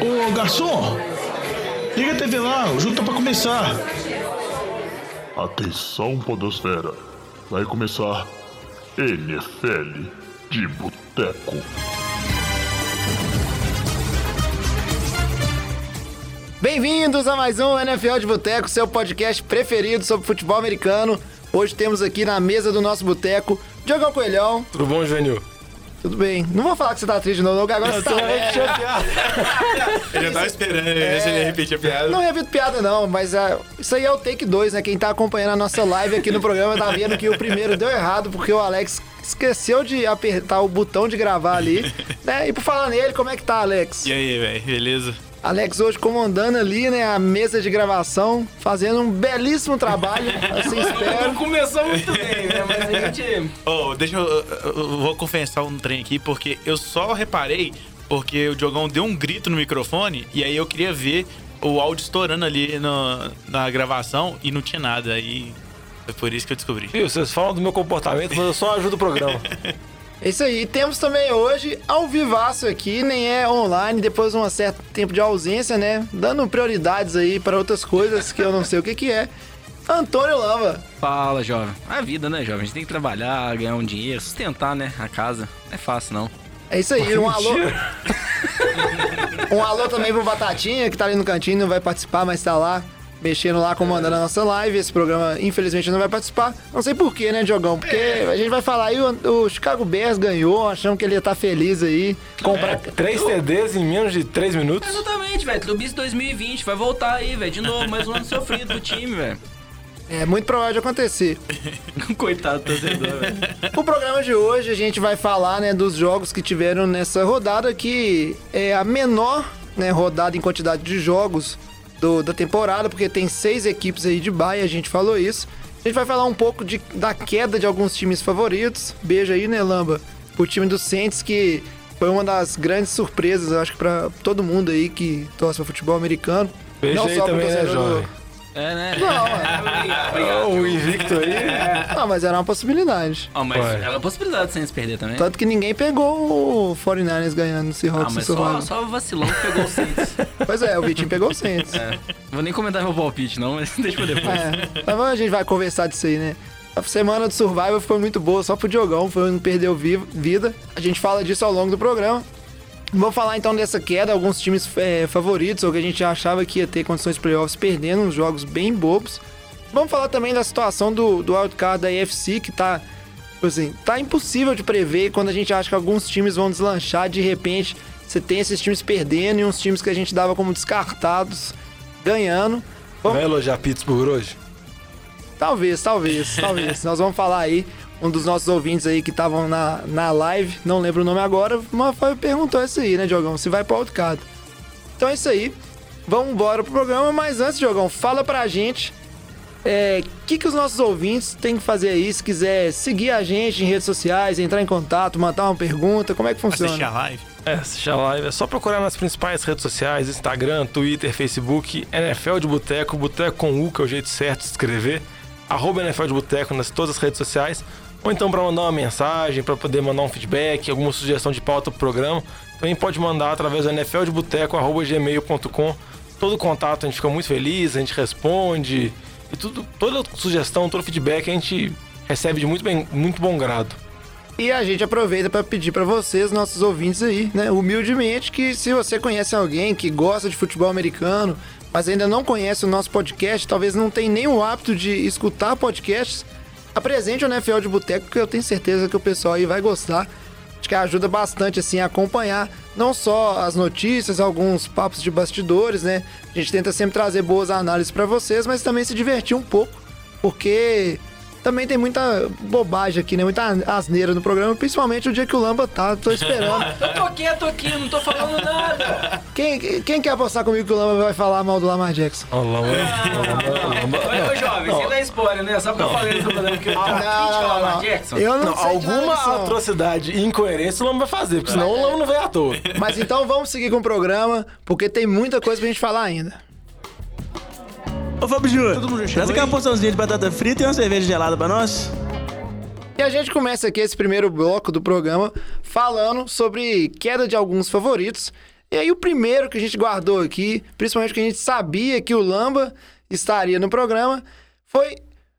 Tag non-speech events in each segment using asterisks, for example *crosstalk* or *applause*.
Ô garçom, liga a TV lá, o jogo tá pra começar. Atenção, Podosfera. Vai começar NFL de Boteco. Bem-vindos a mais um NFL de Boteco, seu podcast preferido sobre futebol americano. Hoje temos aqui na mesa do nosso boteco Diogão Coelhão. Tudo bom, Juvenil? Tudo bem. Não vou falar que você tá triste não, que agora você tá... Eu já tava esperando ver se ele repetir a piada. Não repito piada, não, mas ah, isso aí é o take 2, né? Quem tá acompanhando a nossa live aqui no programa tá vendo que o primeiro deu errado, porque o Alex esqueceu de apertar o botão de gravar ali. né? E por falar nele, como é que tá, Alex? E aí, velho, beleza? Alex hoje comandando ali, né, a mesa de gravação, fazendo um belíssimo trabalho, *laughs* assim espero. Começou muito bem, né? Mas a *laughs* gente. Ô, deixa eu, eu- eu Vou confessar um trem aqui, porque eu só reparei porque o Diogão deu um grito no microfone e aí eu queria ver o áudio estourando ali no- na gravação e não tinha nada. Aí foi por isso que eu descobri. Viu, vocês falam do meu comportamento, mas eu só ajudo o programa. *laughs* É isso aí. Temos também hoje ao vivaço aqui, nem é online, depois de um certo tempo de ausência, né? Dando prioridades aí para outras coisas que eu não sei o que que é. Antônio Lava. Fala, jovem. A vida, né, jovem? A gente tem que trabalhar, ganhar um dinheiro, sustentar, né? A casa. Não é fácil, não. É isso aí, um alô. *laughs* um alô também pro Batatinha, que tá ali no cantinho, não vai participar, mas tá lá, mexendo lá, comandando a nossa live. Esse programa, infelizmente, não vai participar. Não sei porquê, né, Diogão? Porque a gente vai falar aí, o, o Chicago Bears ganhou, achamos que ele ia estar feliz aí. Comprar. Três TDs em menos de três minutos. Exatamente, velho. Clubis 2020 vai voltar aí, velho. De novo, mais um ano sofrido pro time, velho. É muito provável de acontecer. *laughs* Coitado do torcedor, velho. O programa de hoje a gente vai falar né, dos jogos que tiveram nessa rodada, que é a menor né, rodada em quantidade de jogos do- da temporada, porque tem seis equipes aí de baia, a gente falou isso. A gente vai falar um pouco de- da queda de alguns times favoritos. Beijo aí, né, Lamba? O time do Saints, que foi uma das grandes surpresas, acho que pra todo mundo aí que torce pra futebol americano. Beijo aí pro também, né, do-? É, né? Não, é. *laughs* O invicto aí. Não, mas era uma possibilidade. Ó, mas Ué. é uma possibilidade sem se perder também. Tanto que ninguém pegou o 49ers ganhando Ah, Seahawks mas e só, o vacilão que pegou o Saints. *laughs* Pois é, o Vitinho pegou o Saints. É. É. Vou nem comentar meu palpite, não, mas *laughs* deixa pra depois. Mas a gente vai conversar disso aí, né? A semana do Survival foi muito boa, só pro Diogão, foi não perdeu vi- vida. A gente fala disso ao longo do programa. Vamos falar então dessa queda, alguns times é, favoritos, ou que a gente achava que ia ter condições de playoffs perdendo, uns jogos bem bobos. Vamos falar também da situação do, do wildcard da AFC, que tá, assim, tá impossível de prever quando a gente acha que alguns times vão deslanchar, de repente você tem esses times perdendo e uns times que a gente dava como descartados ganhando. Vai elogiar Pittsburgh hoje? Talvez, talvez, talvez. *laughs* Nós vamos falar aí, um dos nossos ouvintes aí que estavam na, na live, não lembro o nome agora, mas foi, perguntou isso aí, né, Diogão? Se vai pro wildcard. Então é isso aí. Vamos embora pro programa, mas antes, Diogão, fala pra gente o que, que os nossos ouvintes têm que fazer aí, se quiser seguir a gente em redes sociais, entrar em contato, mandar uma pergunta, como é que Assistir a funciona? live. É, assistir a live. É só procurar nas principais redes sociais: Instagram, Twitter, Facebook, NFL de Boteco, Boteco com U, que é o jeito certo de escrever. Arroba NFL de Boteco nas todas as redes sociais. Ou então para mandar uma mensagem, para poder mandar um feedback, alguma sugestão de pauta pro programa. Também pode mandar através do nfldeboteco.gmail.com. Todo contato a gente fica muito feliz, a gente responde. E tudo, toda sugestão, todo feedback a gente recebe de muito, bem, muito bom grado. E a gente aproveita para pedir para vocês, nossos ouvintes aí, né, humildemente, que se você conhece alguém que gosta de futebol americano, mas ainda não conhece o nosso podcast, talvez não tenha nem o hábito de escutar podcasts, apresente o NFL de Boteco, que eu tenho certeza que o pessoal aí vai gostar. Acho que ajuda bastante assim a acompanhar não só as notícias, alguns papos de bastidores, né? A gente tenta sempre trazer boas análises para vocês, mas também se divertir um pouco, porque também tem muita bobagem aqui, né? Muita asneira no programa, principalmente o dia que o Lamba tá, tô esperando. *laughs* Eu tô quieto aqui, não tô falando nada. Quem, quem quer apostar comigo que o Lamba vai falar mal do Lamar Jackson? Ó, Lamba- Lamba- Lamba- Ô, ô, jovem, você dá spoiler, né? Só porque eu falei isso, que eu não, não. Jackson. Eu não, Não, sei alguma atrocidade e incoerência o Lama vai fazer, porque senão o Lama não vem à toa. Mas então vamos seguir com o programa, porque tem muita coisa pra gente falar ainda. Ô Fábio Júnior, traz aquela porçãozinha de batata frita e uma cerveja gelada pra nós. E a gente começa aqui esse primeiro bloco do programa falando sobre queda de alguns favoritos. E aí o primeiro que a gente guardou aqui, principalmente que a gente sabia que o Lamba estaria no programa, foi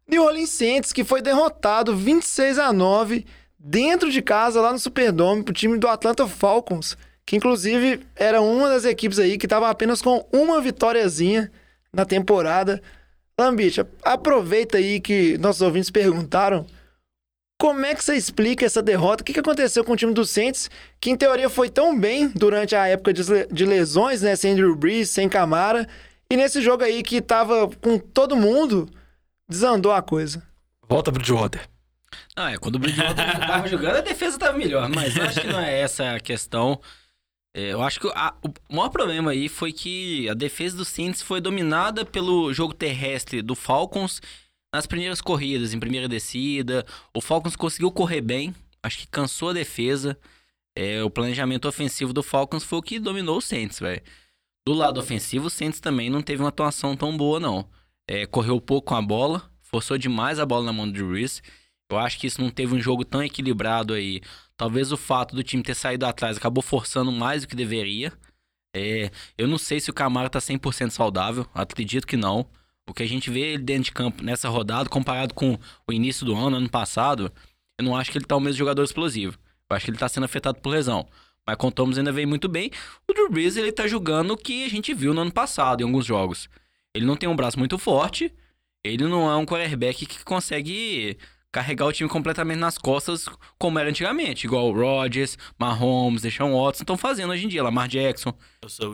New Orleans Saints, que foi derrotado 26 a 9 dentro de casa lá no Superdome pro time do Atlanta Falcons, que inclusive era uma das equipes aí que estava apenas com uma vitóriazinha na temporada. Lambit, aproveita aí que nossos ouvintes perguntaram como é que você explica essa derrota? O que aconteceu com o time do Saints, que em teoria foi tão bem durante a época de lesões, né? Sem Drew Brees, sem Camara, e nesse jogo aí que tava com todo mundo, desandou a coisa. Volta Bridgewater. Não, é, quando o Bridgewater tava jogando, a defesa tava melhor, mas eu acho que não é essa a questão. É, eu acho que a, o maior problema aí foi que a defesa do Saints foi dominada pelo jogo terrestre do Falcons nas primeiras corridas, em primeira descida. O Falcons conseguiu correr bem, acho que cansou a defesa. É, o planejamento ofensivo do Falcons foi o que dominou o Saints, velho. Do lado ofensivo, o Saints também não teve uma atuação tão boa, não. É, correu pouco com a bola, forçou demais a bola na mão do Reese. Eu acho que isso não teve um jogo tão equilibrado aí. Talvez o fato do time ter saído atrás acabou forçando mais do que deveria. É, eu não sei se o Camaro tá 100% saudável, acredito que não. O que a gente vê ele dentro de campo nessa rodada, comparado com o início do ano, ano passado, eu não acho que ele tá o mesmo jogador explosivo. Eu acho que ele tá sendo afetado por lesão. Mas com Thomas ainda veio muito bem. O Drew Brees, ele tá jogando o que a gente viu no ano passado, em alguns jogos. Ele não tem um braço muito forte, ele não é um quarterback que consegue carregar o time completamente nas costas como era antigamente. Igual o Rodgers, Mahomes, Deshaun Watson estão fazendo hoje em dia, Lamar Jackson.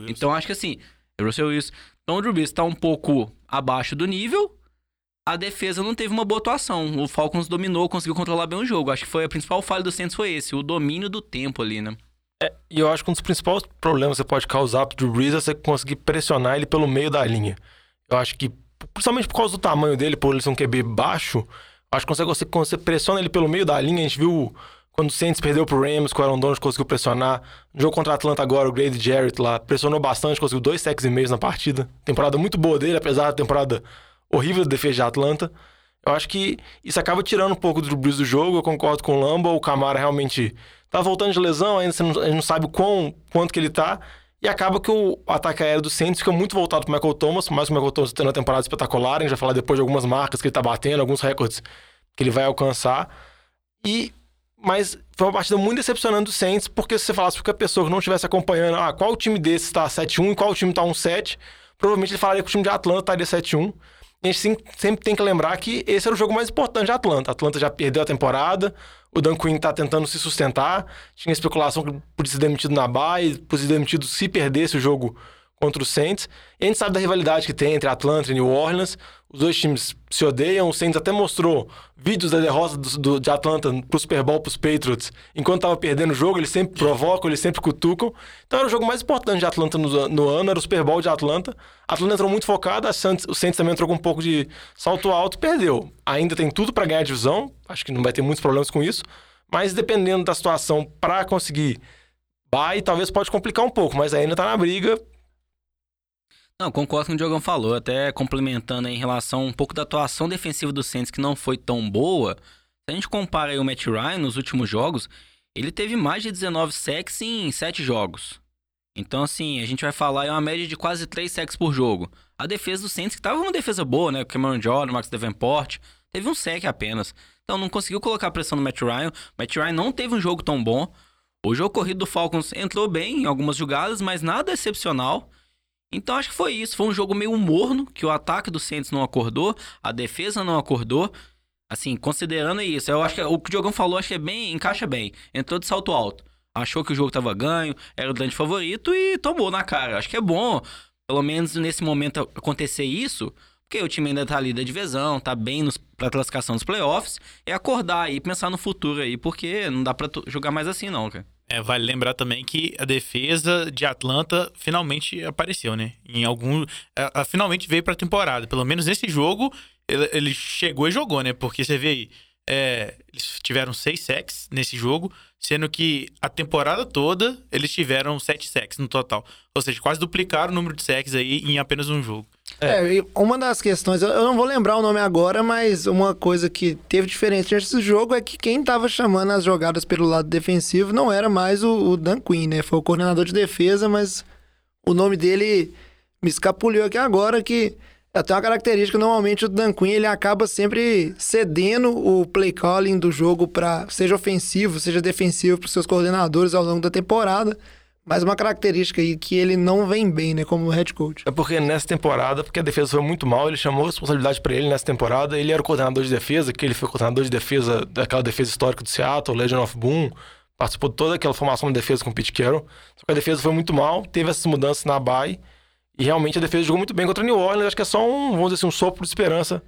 Então acho que assim, Russell Wilson. Então o Drew Brees tá um pouco abaixo do nível. A defesa não teve uma boa atuação. O Falcons dominou, conseguiu controlar bem o jogo. Acho que foi a principal falha do Saints foi esse, o domínio do tempo ali, né? É, e eu acho que um dos principais problemas que você pode causar pro Drew Brees é você conseguir pressionar ele pelo meio da linha. Eu acho que, principalmente por causa do tamanho dele, por ele ser um QB baixo, acho que consegue, você, você pressiona ele pelo meio da linha, a gente viu quando o Saints perdeu pro Rams, com o Aaron Donald conseguiu pressionar. No jogo contra a Atlanta agora, o Grady Jarrett lá pressionou bastante, conseguiu dois sacks e meios na partida. Temporada muito boa dele, apesar da temporada horrível da defesa de Atlanta. Eu acho que isso acaba tirando um pouco do Brees do jogo. Eu concordo com o Lamba. O Camara realmente tá voltando de lesão, ainda não, a gente não sabe quão, quanto que ele tá. E acaba que o ataque aéreo do Saints fica muito voltado pro Michael Thomas, que o Michael Thomas tendo uma temporada espetacular. A gente vai falar depois de algumas marcas que ele tá batendo, alguns recordes que ele vai alcançar. E mas foi uma partida muito decepcionante do Saints, porque se você falasse para a pessoa que não estivesse acompanhando, ah, qual time desse está 7-1 e qual time está 1-7, provavelmente ele falaria que o time de Atlanta estaria 7-1. A gente sempre tem que lembrar que esse era o jogo mais importante de Atlanta. A Atlanta já perdeu a temporada, o Dan Quinn está tentando se sustentar, tinha especulação que podia ser demitido na bye, podia ser demitido se perdesse o jogo contra o Saints. E a gente sabe da rivalidade que tem entre Atlanta e New Orleans. Os dois times se odeiam. O Saints até mostrou vídeos da derrota do, do, de Atlanta pro Super Bowl pros Patriots. Enquanto tava perdendo o jogo, eles sempre provocam, eles sempre cutucam. Então era o jogo mais importante de Atlanta no, no ano, era o Super Bowl de Atlanta. A Atlanta entrou muito focada, Saints, o Saints também entrou com um pouco de salto alto e perdeu. Ainda tem tudo para ganhar a divisão, acho que não vai ter muitos problemas com isso. Mas dependendo da situação para conseguir vai, talvez pode complicar um pouco, mas ainda tá na briga não, concordo com o Diogão falou, até complementando em relação um pouco da atuação defensiva do Saints que não foi tão boa. Se a gente compara aí o Matt Ryan nos últimos jogos, ele teve mais de 19 sacks em 7 jogos. Então, assim, a gente vai falar em uma média de quase 3 sacks por jogo. A defesa do Saints, que tava uma defesa boa, né? Cameron Jordan, Max Davenport, teve um sec apenas. Então, não conseguiu colocar pressão no Matt Ryan. Matt Ryan não teve um jogo tão bom. O jogo corrido do Falcons entrou bem em algumas jogadas, mas nada excepcional. Então acho que foi isso. Foi um jogo meio morno, que o ataque do Saints não acordou, a defesa não acordou. Assim, considerando isso, eu acho que o que o Diogão falou, acho que é bem, encaixa bem. Entrou de salto alto. Achou que o jogo tava ganho, era o grande favorito e tomou na cara. Acho que é bom, pelo menos nesse momento, acontecer isso, porque o time ainda tá ali da divisão, tá bem nos, pra classificação dos playoffs, é acordar aí, pensar no futuro aí, porque não dá pra jogar mais assim não, cara. É, vale lembrar também que a defesa de Atlanta finalmente apareceu, né? Em algum. Finalmente veio pra temporada. Pelo menos nesse jogo, ele, ele chegou e jogou, né? Porque você vê aí. É, eles tiveram seis sacks nesse jogo, sendo que a temporada toda eles tiveram sete sacks no total. Ou seja, quase duplicaram o número de sacks aí em apenas um jogo. É, e uma das questões, eu não vou lembrar o nome agora, mas uma coisa que teve diferente nesse jogo é que quem tava chamando as jogadas pelo lado defensivo não era mais o, o Dan Quinn, né? Foi o coordenador de defesa, mas o nome dele me escapuliu aqui agora, que até uma característica, normalmente o Dan Quinn ele acaba sempre cedendo o play calling do jogo para seja ofensivo, seja defensivo para seus coordenadores ao longo da temporada. Mas uma característica aí que ele não vem bem, né, como head coach. É porque nessa temporada, porque a defesa foi muito mal, ele chamou a responsabilidade pra ele nessa temporada. Ele era o coordenador de defesa, que ele foi coordenador de defesa daquela defesa histórica do Seattle, Legion of Boom, participou de toda aquela formação de defesa com o Pete Carroll. Só que a defesa foi muito mal, teve essas mudanças na bye, e realmente a defesa jogou muito bem contra o New Orleans. Acho que é só um, vamos dizer assim, um sopro de esperança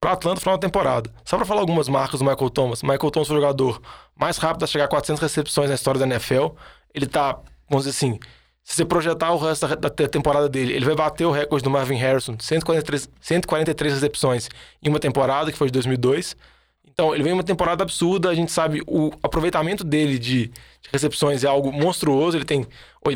para Atlanta final da temporada. Só para falar algumas marcas do Michael Thomas. Michael Thomas foi o jogador mais rápido a chegar a 400 recepções na história da NFL. Ele tá, vamos dizer assim, se você projetar o resto da, da te- temporada dele, ele vai bater o recorde do Marvin Harrison, 143, 143 recepções em uma temporada, que foi de 2002. Então, ele vem uma temporada absurda, a gente sabe o aproveitamento dele de, de recepções é algo monstruoso, ele tem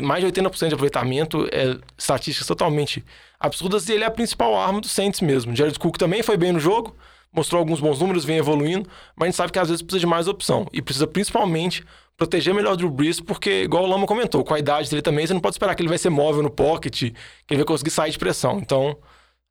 mais de 80% de aproveitamento, é, estatísticas totalmente absurdas, e ele é a principal arma do Saints mesmo. Jared Cook também foi bem no jogo, mostrou alguns bons números, vem evoluindo, mas a gente sabe que às vezes precisa de mais opção, e precisa principalmente proteger melhor o Drew Brees, porque, igual o Lama comentou, com a idade dele também, você não pode esperar que ele vai ser móvel no pocket, que ele vai conseguir sair de pressão. Então,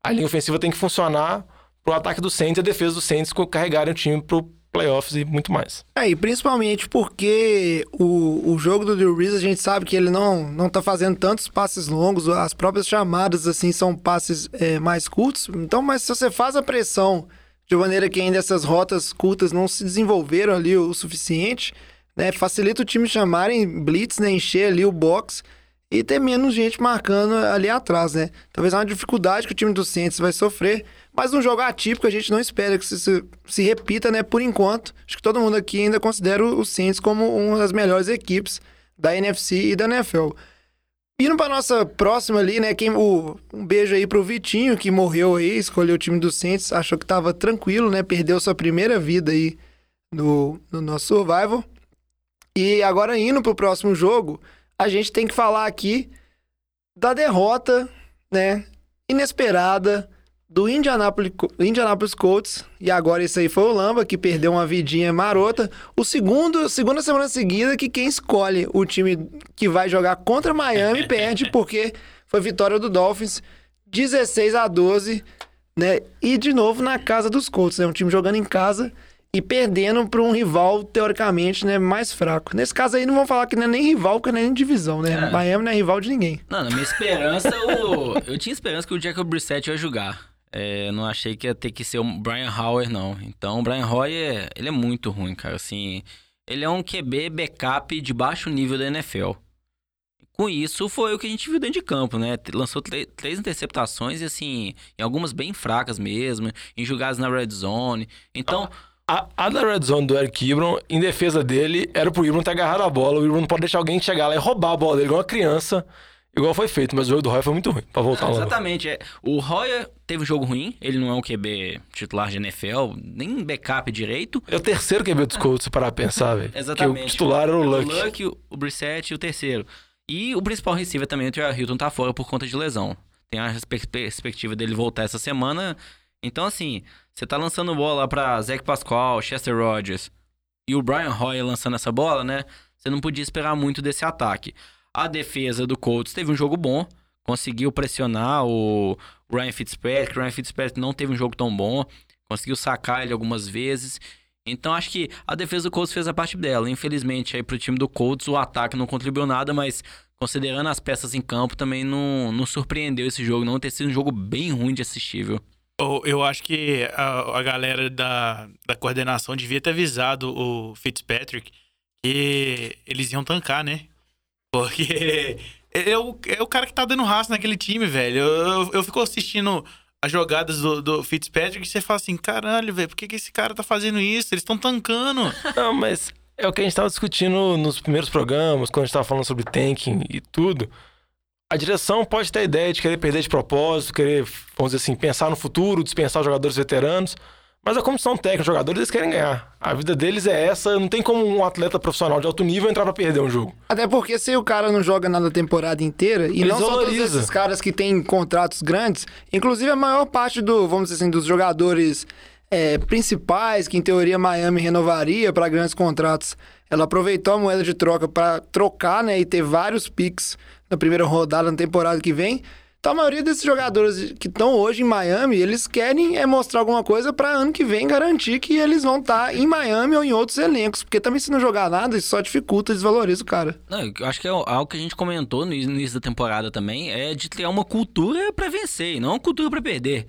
a linha ofensiva tem que funcionar pro ataque do Saints e a defesa do Saints carregarem o time pro playoffs e muito mais. É, e principalmente porque o, o jogo do Drew Brees, a gente sabe que ele não, não tá fazendo tantos passes longos, as próprias chamadas, assim, são passes é, mais curtos. Então, mas se você faz a pressão de maneira que ainda essas rotas curtas não se desenvolveram ali o suficiente, né, facilita o time chamarem blitz, né, encher ali o box e ter menos gente marcando ali atrás, né? Talvez é uma dificuldade que o time do Saints vai sofrer, mas num jogo atípico a gente não espera que isso se, se repita, né? Por enquanto, acho que todo mundo aqui ainda considera o Saints como uma das melhores equipes da NFC e da NFL. Indo para nossa próxima ali, né? Quem, o, um beijo aí pro Vitinho, que morreu aí, escolheu o time do Saints, achou que tava tranquilo, né? Perdeu sua primeira vida aí no, no nosso Survival. E agora indo pro próximo jogo, a gente tem que falar aqui da derrota, né, inesperada do Indianapolis, Indianapolis Colts. E agora isso aí foi o Lamba, que perdeu uma vidinha marota. O segundo, segunda semana seguida que quem escolhe o time que vai jogar contra Miami *laughs* perde, porque foi vitória do Dolphins, 16 a 12, né? E de novo na casa dos Colts, né? Um time jogando em casa e perdendo para um rival, teoricamente, né, mais fraco. Nesse caso aí, não vão falar que não é nem rival, porque não é nem divisão, né? É. Miami não é rival de ninguém. Não, na minha esperança, o... eu tinha esperança que o Jacob Brissett ia jogar. É, não achei que ia ter que ser o Brian Hoyer, não. Então, o Brian Hoyer, ele é muito ruim, cara. Assim, ele é um QB backup de baixo nível da NFL. Com isso, foi o que a gente viu dentro de campo, né? Lançou três interceptações e, assim, em algumas bem fracas mesmo, em jogadas na red zone. Então, A, a da red zone do Eric Ibron, em defesa dele, era pro Ibron ter agarrado a bola. O Ibron não pode deixar alguém chegar lá e roubar a bola dele, igual uma criança, igual foi feito. Mas o jogo do Roy foi muito ruim, pra voltar Não, lá. exatamente. É. O Royer teve um jogo ruim, ele não é um QB titular de NFL, nem backup direito. É o terceiro QB dos Colts, se parar pra pensar, velho. Exatamente. *laughs* Que o titular era o Luck. O Luck, o- Brissett e o terceiro. E o principal receiver também, o Trey Hilton, tá fora por conta de lesão. Tem a perspectiva dele voltar essa semana. Então, assim, você tá lançando bola pra Zach Pascal, Chester Rogers e o Brian Hoyer lançando essa bola, né? Você não podia esperar muito desse ataque. A defesa do Colts teve um jogo bom, conseguiu pressionar o Ryan Fitzpatrick. O Ryan Fitzpatrick não teve um jogo tão bom, conseguiu sacar ele algumas vezes. Então acho que a defesa do Colts fez a parte dela. Infelizmente, aí pro time do Colts o ataque não contribuiu nada, mas considerando as peças em campo, também não, não surpreendeu esse jogo, não ter sido um jogo bem ruim de assistir, viu? Eu, acho que a, a galera da, da coordenação devia ter avisado o Fitzpatrick que eles iam tancar, né? Porque é o, é o cara que tá dando raça naquele time, velho. Eu, eu, eu fico assistindo as jogadas do, do Fitzpatrick e você fala assim: caralho, velho, por que, que esse cara tá fazendo isso? Eles estão tancando. *laughs* Não, mas é o que a gente tava discutindo nos primeiros programas, quando a gente tava falando sobre tanking e tudo. A direção pode ter a ideia de querer perder de propósito, querer, vamos dizer assim, pensar no futuro, dispensar jogadores veteranos. Mas a comissão técnica, os jogadores, eles querem ganhar. A vida deles é essa, não tem como um atleta profissional de alto nível entrar pra perder um jogo. Até porque se o cara não joga nada a temporada inteira, e Ele não são todos desvaloriza. esses caras que têm contratos grandes, inclusive a maior parte do, vamos dizer assim, dos jogadores é, principais, que em teoria Miami renovaria para grandes contratos, ela aproveitou a moeda de troca para trocar, né, e ter vários picks na primeira rodada na temporada que vem. Então a maioria desses jogadores que estão hoje em Miami, eles querem é mostrar alguma coisa para ano que vem garantir que eles vão estar em Miami ou em outros elencos, porque também se não jogar nada, isso só dificulta, desvaloriza o cara. Não, eu acho que é algo que a gente comentou no início da temporada também, é de criar uma cultura pra vencer, e não uma cultura pra perder.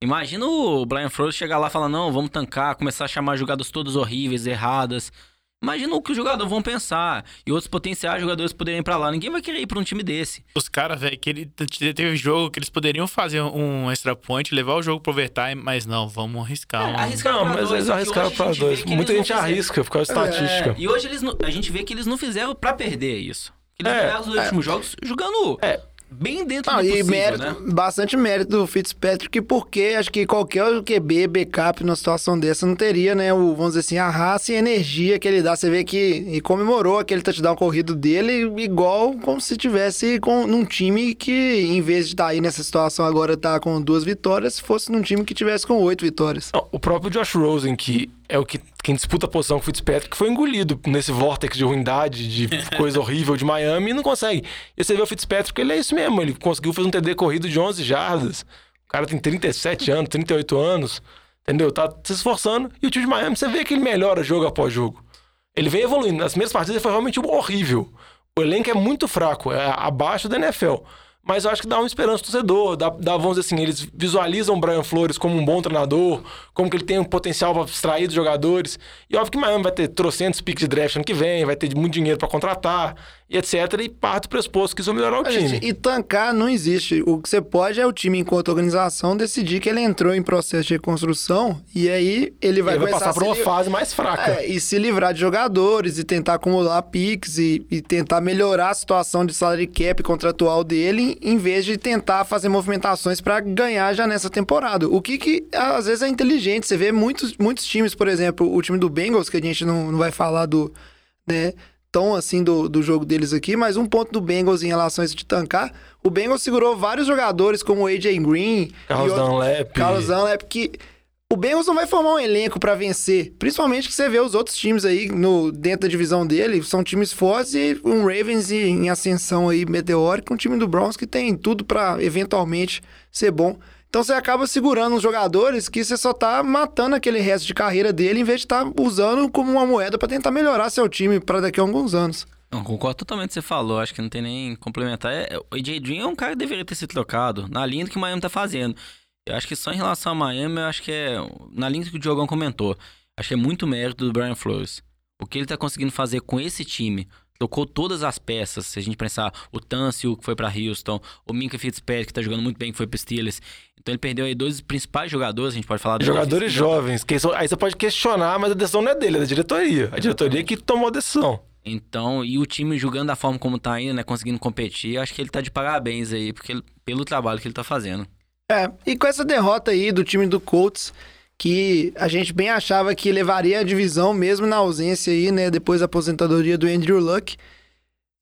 Imagina o Brian Flores chegar lá e falar, não, vamos tancar, começar a chamar jogadas todas horríveis, erradas. Imagina o que os jogadores vão pensar. E outros potenciais jogadores poderem ir pra lá. Ninguém vai querer ir pra um time desse. Os caras, velho, que ele teve jogo que eles poderiam fazer um extra point, levar o jogo pro overtime, mas não, vamos arriscar. um... arriscar Não, mas eles arriscaram pra dois. Muita gente arrisca, por causa da estatística. E hoje eles, a gente vê que eles não fizeram pra perder isso. Eles É, ganharam os últimos jogos jogando É. bem dentro Não, do e possível, mérito, né? bastante mérito do Fitzpatrick, porque acho que qualquer QB, backup numa situação dessa não teria, né, o, vamos dizer assim, a raça e a energia que ele dá. Você vê que e comemorou aquele touchdown corrido dele igual como se tivesse com, num time que, em vez de estar aí nessa situação agora tá com duas vitórias, fosse num time que tivesse com oito vitórias. Não, o próprio Josh Rosen, que é o que quem disputa a posição com o Fitzpatrick, foi engolido nesse vórtex de ruindade, de *laughs* coisa horrível de Miami e não consegue. E você vê o Fitzpatrick, ele é isso mesmo, ele conseguiu fazer um TD corrido de 11 jardas. O cara tem 37 anos, 38 anos, entendeu? Tá se esforçando. E o time de Miami, você vê que ele melhora jogo após jogo. Ele vem evoluindo. Nas primeiras partidas foi realmente horrível. O elenco é muito fraco, é abaixo da NFL. Mas eu acho que dá uma esperança ao torcedor. Dá, dá, vamos dizer assim, eles visualizam o Brian Flores como um bom treinador, como que ele tem um potencial para extrair dos jogadores. E óbvio que Miami vai ter trocentos piques de draft ano que vem, vai ter muito dinheiro para contratar, e etc. E parte do pressuposto que isso vai melhorar o time. gente- e tancar não existe. O que você pode é o time, enquanto organização, decidir que ele entrou em processo de reconstrução e aí ele vai, ele vai passar por uma li- fase mais fraca. É, e se livrar de jogadores e tentar acumular picks e, e tentar melhorar a situação de salary cap contratual dele, em vez de tentar fazer movimentações para ganhar já nessa temporada. O que, que às vezes é inteligente. Você vê muitos, muitos times, por exemplo, o time do Bengals, que a gente não, não vai falar do. Né, tão assim do, do jogo deles aqui, mas um ponto do Bengals em relação a isso de tancar, o Bengals segurou vários jogadores como o AJ Green, Carlos outro- Dunlap. Carlos Dunlap, que o Bengals não vai formar um elenco pra vencer. Principalmente que você vê os outros times aí no, dentro da divisão dele, são times fortes e um Ravens em, ascensão aí meteórica, um time do Browns que tem tudo pra eventualmente ser bom. Então você acaba segurando uns jogadores que você só tá matando aquele resto de carreira dele em vez de estar usando como uma moeda pra tentar melhorar seu time pra daqui a alguns anos. Não, concordo totalmente com o que você falou. Acho que não tem nem complementar. É, o AJ Dream é um cara que deveria ter sido trocado na linha do que o Miami tá fazendo. Eu acho que só em relação a Miami, eu acho que é na linha do que o Diogão comentou. Acho que é muito mérito do Brian Flores. O que ele tá conseguindo fazer com esse time, tocou todas as peças. Se a gente pensar o Tâncio, que foi pra Houston, o Minka Fitzpatrick, que tá jogando muito bem, que foi pro Steelers. Então ele perdeu aí dois principais jogadores, a gente pode falar do Jogadores jovens. Que são- aí você pode questionar, mas a decisão não é dele, é da diretoria. A diretoria que tomou a decisão. Então, e o time jogando da forma como tá indo, né, conseguindo competir, acho que ele tá de parabéns aí, porque ele- pelo trabalho que ele tá fazendo. É, e com essa derrota aí do time do Colts, que a gente bem achava que levaria a divisão mesmo na ausência aí, né, depois da aposentadoria do Andrew Luck.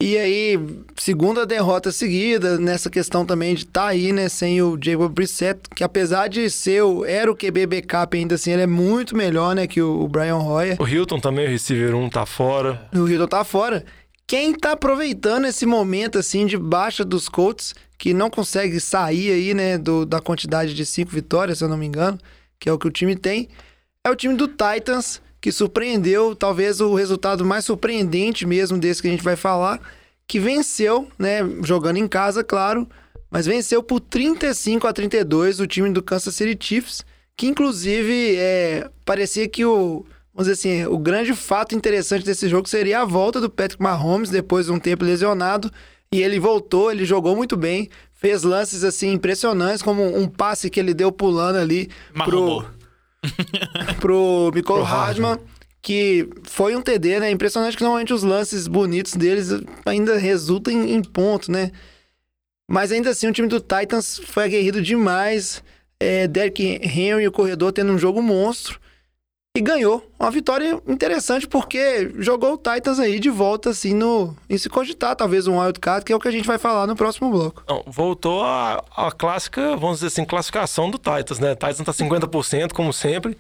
E aí, segunda derrota seguida, nessa questão também de estar aí, né, sem o Jacob Brissett, que apesar de ser o, era o QB backup ainda assim, ele é muito melhor, né, que o, o Brian Hoyer. O Hilton também, o receiver 1, tá fora. O Hilton tá fora. Quem tá aproveitando esse momento, assim, de baixa dos Colts, que não consegue sair aí, né, do, da quantidade de cinco vitórias, se eu não me engano, que é o que o time tem, é o time do Titans, que surpreendeu, talvez o resultado mais surpreendente mesmo desse que a gente vai falar, que venceu, né, jogando em casa, claro, mas venceu por 35 a 32 o time do Kansas City Chiefs, que inclusive é, parecia que o, vamos dizer assim, o grande fato interessante desse jogo seria a volta do Patrick Mahomes depois de um tempo lesionado, e ele voltou, ele jogou muito bem, fez lances assim impressionantes, como um passe que ele deu pulando ali Marromou. pro *laughs* pro Hardman. Hardman, que foi um TD, né? Impressionante que normalmente os lances bonitos deles ainda resultam em, em ponto, né? Mas ainda assim, o time do Titans foi aguerrido demais. É, Derrick Henry, o corredor, tendo um jogo monstro. E ganhou. Uma vitória interessante porque jogou o Titans aí de volta, assim, no, em se cogitar, talvez um wildcard, que é o que a gente vai falar no próximo bloco. Não, voltou a, a clássica, vamos dizer assim, classificação do Titans, né? Titans tá 50%, como sempre.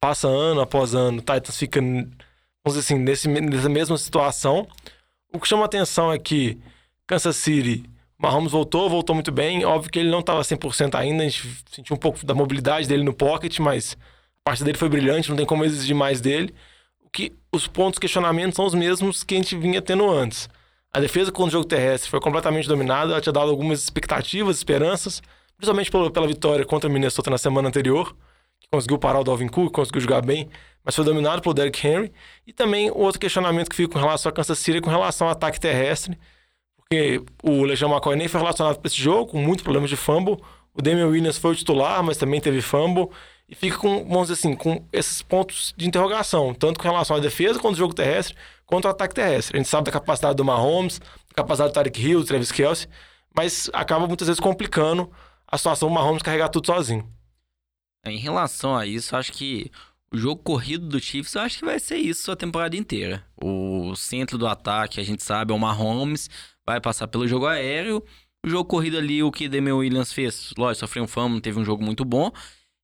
Passa ano após ano, Titans fica, vamos dizer assim, nesse, nessa mesma situação. O que chama atenção é que Kansas City, Mahomes voltou, voltou muito bem. Óbvio que ele não estava 100% ainda, a gente sentiu um pouco da mobilidade dele no pocket, mas a parte dele foi brilhante, não tem como exigir mais dele. O que os pontos questionamentos são os mesmos que a gente vinha tendo antes. A defesa contra o jogo terrestre foi completamente dominada, ela tinha dado algumas expectativas, esperanças, principalmente pela, pela vitória contra o Minnesota na semana anterior, que conseguiu parar o Dalvin Cook, conseguiu jogar bem, mas foi dominado pelo Derrick Henry. E também o outro questionamento que fica com relação a Kansas City é com relação ao ataque terrestre, porque o Legião McCoy nem foi relacionado para esse jogo, com muitos problemas de fumble. O Damian Williams foi o titular, mas também teve fumble. E fica com, vamos dizer assim, com esses pontos de interrogação, tanto com relação à defesa quanto ao jogo terrestre, quanto ao ataque terrestre. A gente sabe da capacidade do Mahomes, da capacidade do Tarek Hill, do Travis Kelsey, mas acaba muitas vezes complicando a situação do Mahomes carregar tudo sozinho. Em relação a isso, acho que o jogo corrido do Chiefs, eu acho que vai ser isso a temporada inteira. O centro do ataque, a gente sabe, é o Mahomes, vai passar pelo jogo aéreo. O jogo corrido ali, o que Demian Williams fez, lógico, sofreu um fama, teve um jogo muito bom.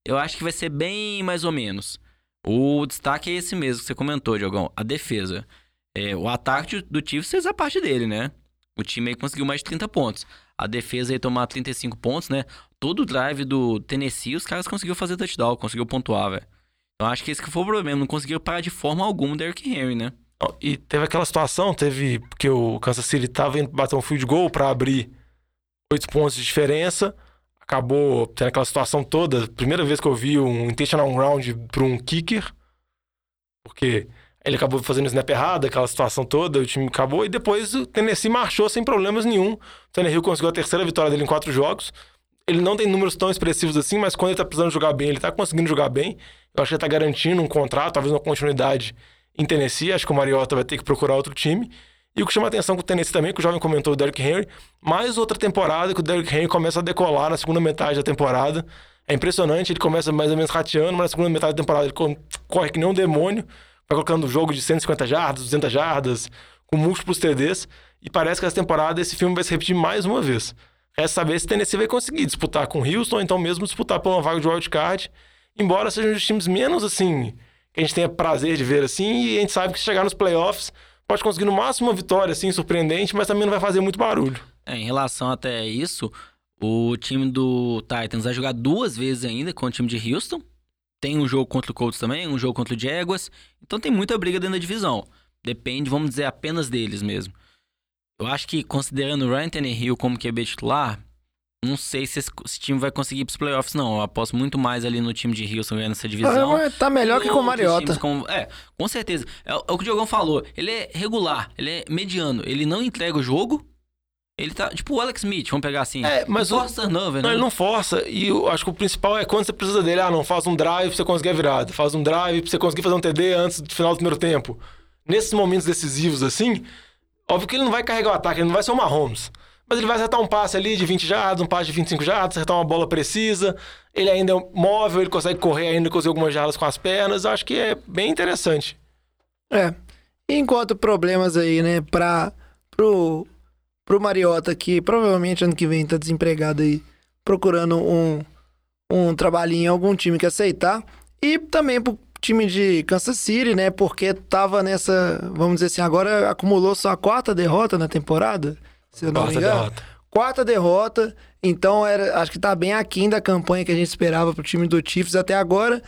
Eu acho que vai ser bem mais ou menos. O destaque é esse mesmo que você comentou, Diogão, a defesa. É, o ataque do Chiefs fez a parte dele, né? O time aí conseguiu mais de 30 pontos. A defesa aí tomar 35 pontos, né? Todo o drive do Tennessee, os caras conseguiram fazer touchdown, conseguiu pontuar, velho. Então acho que esse que foi o problema, não conseguiram parar de forma alguma o Derrick Henry, né? E teve aquela situação, teve que o Kansas City tava indo bater um field goal para abrir oito pontos de diferença. Acabou tendo aquela situação toda. Primeira vez que eu vi um intentional round para um kicker. Porque ele acabou fazendo o snap errado, aquela situação toda, o time acabou. E depois o Tennessee marchou sem problemas nenhum. O Tannehill conseguiu a terceira vitória dele em quatro jogos. Ele não tem números tão expressivos assim, mas quando ele tá precisando jogar bem, ele tá conseguindo jogar bem. Eu acho que ele tá garantindo um contrato, talvez uma continuidade em Tennessee. Acho que o Mariota vai ter que procurar outro time. E o que chama atenção com o Tennessee também, que o jovem comentou, o Derrick Henry, mais outra temporada que o Derrick Henry começa a decolar na segunda metade da temporada. É impressionante, ele começa mais ou menos rateando, mas na segunda metade da temporada ele corre que nem um demônio, vai colocando um jogo de 150 jardas, 200 jardas, com múltiplos TDs, e parece que essa temporada esse filme vai se repetir mais uma vez. Resta saber se o Tennessee vai conseguir disputar com o Houston, ou então mesmo disputar por uma vaga de wildcard, embora sejam os times menos, assim, que a gente tenha prazer de ver, assim, e a gente sabe que se chegar nos playoffs, pode conseguir no máximo uma vitória, assim, surpreendente, mas também não vai fazer muito barulho. É, em relação até isso, o time do Titans vai jogar duas vezes ainda com o time de Houston. Tem um jogo contra o Colts também, um jogo contra o Jaguars. Então tem muita briga dentro da divisão. Depende, vamos dizer, apenas deles mesmo. Eu acho que, considerando o Ryan Tannehill como QB titular, não sei se esse, esse time vai conseguir ir pros playoffs, não. Eu aposto muito mais ali no time de Houston ganhando essa divisão. Ah, tá melhor que com o Mariota. Com, é, com certeza. É, é, o que o Diogão falou. Ele é regular, ele é mediano. Ele não entrega o jogo. Ele tá, tipo o Alex Smith, vamos pegar assim. É, mas não força turnover, não, né? ele não força. E eu acho que o principal é quando você precisa dele. Ah, não, faz um drive pra você conseguir a virada. Faz um drive pra você conseguir fazer um TD antes do final do primeiro tempo. Nesses momentos decisivos, assim, óbvio que ele não vai carregar o ataque, ele não vai ser o Mahomes. Mas ele vai acertar um passe ali de 20 jardas, um passe de 25 jardas, acertar uma bola precisa. Ele ainda é móvel, ele consegue correr ainda, conseguir algumas jardas com as pernas. Acho que é bem interessante. É. Enquanto problemas aí, né, pra, pro, pro Mariota, que provavelmente ano que vem tá desempregado aí, procurando um, um trabalhinho em algum time que aceitar. E também pro time de Kansas City, né, porque tava nessa, vamos dizer assim, agora acumulou só a quarta derrota na temporada se eu não Quarta me engano. derrota. Quarta derrota, então era, acho que tá bem aquém da campanha que a gente esperava pro time do Chiefs até agora.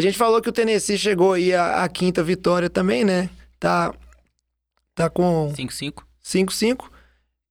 A gente falou que o Tennessee chegou aí à, à quinta vitória também, né? Tá, tá com 5-5. 5-5.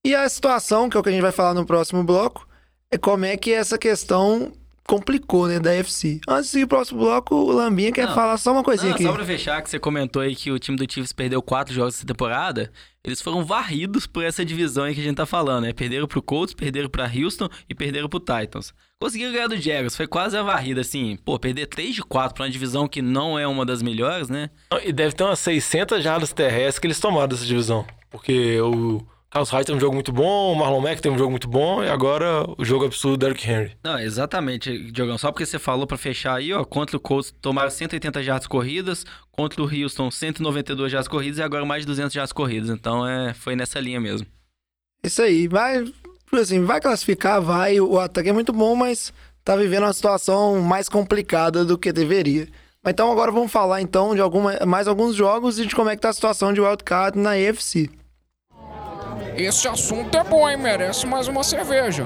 E a situação, que é o que a gente vai falar no próximo bloco, é como é que essa questão complicou, né, da FC. Antes pro próximo bloco, o Lambinha quer Não. falar só uma coisinha Não, aqui. só pra fechar, que você comentou aí que o time do Chiefs perdeu quatro jogos essa temporada. Eles foram varridos por essa divisão aí que a gente tá falando, né? Perderam pro Colts, perderam pra Houston e perderam pro Titans. Conseguiram ganhar do Jaguars, foi quase a varrida, assim. Pô, perder 3 de 4 pra uma divisão que não é uma das melhores, né? E deve ter umas 600 jardas terrestres que eles tomaram dessa divisão. Porque o Carlos Hyde tem um jogo muito bom, o Marlon Mack tem um jogo muito bom, e agora o jogo absurdo do Derrick Henry. Não, exatamente, Diogão. Só porque você falou pra fechar aí, ó, contra o Colts tomaram 180 jardas corridas, contra o Houston 192 jardas corridas e agora mais de 200 jardas corridas. Então, é, foi nessa linha mesmo. Isso aí, vai, assim, vai classificar, vai, o ataque é muito bom, mas tá vivendo uma situação mais complicada do que deveria. Mas então agora vamos falar então de alguma, mais alguns jogos e de como é que tá a situação de wildcard na EFC. Esse assunto é bom, hein? Merece mais uma cerveja.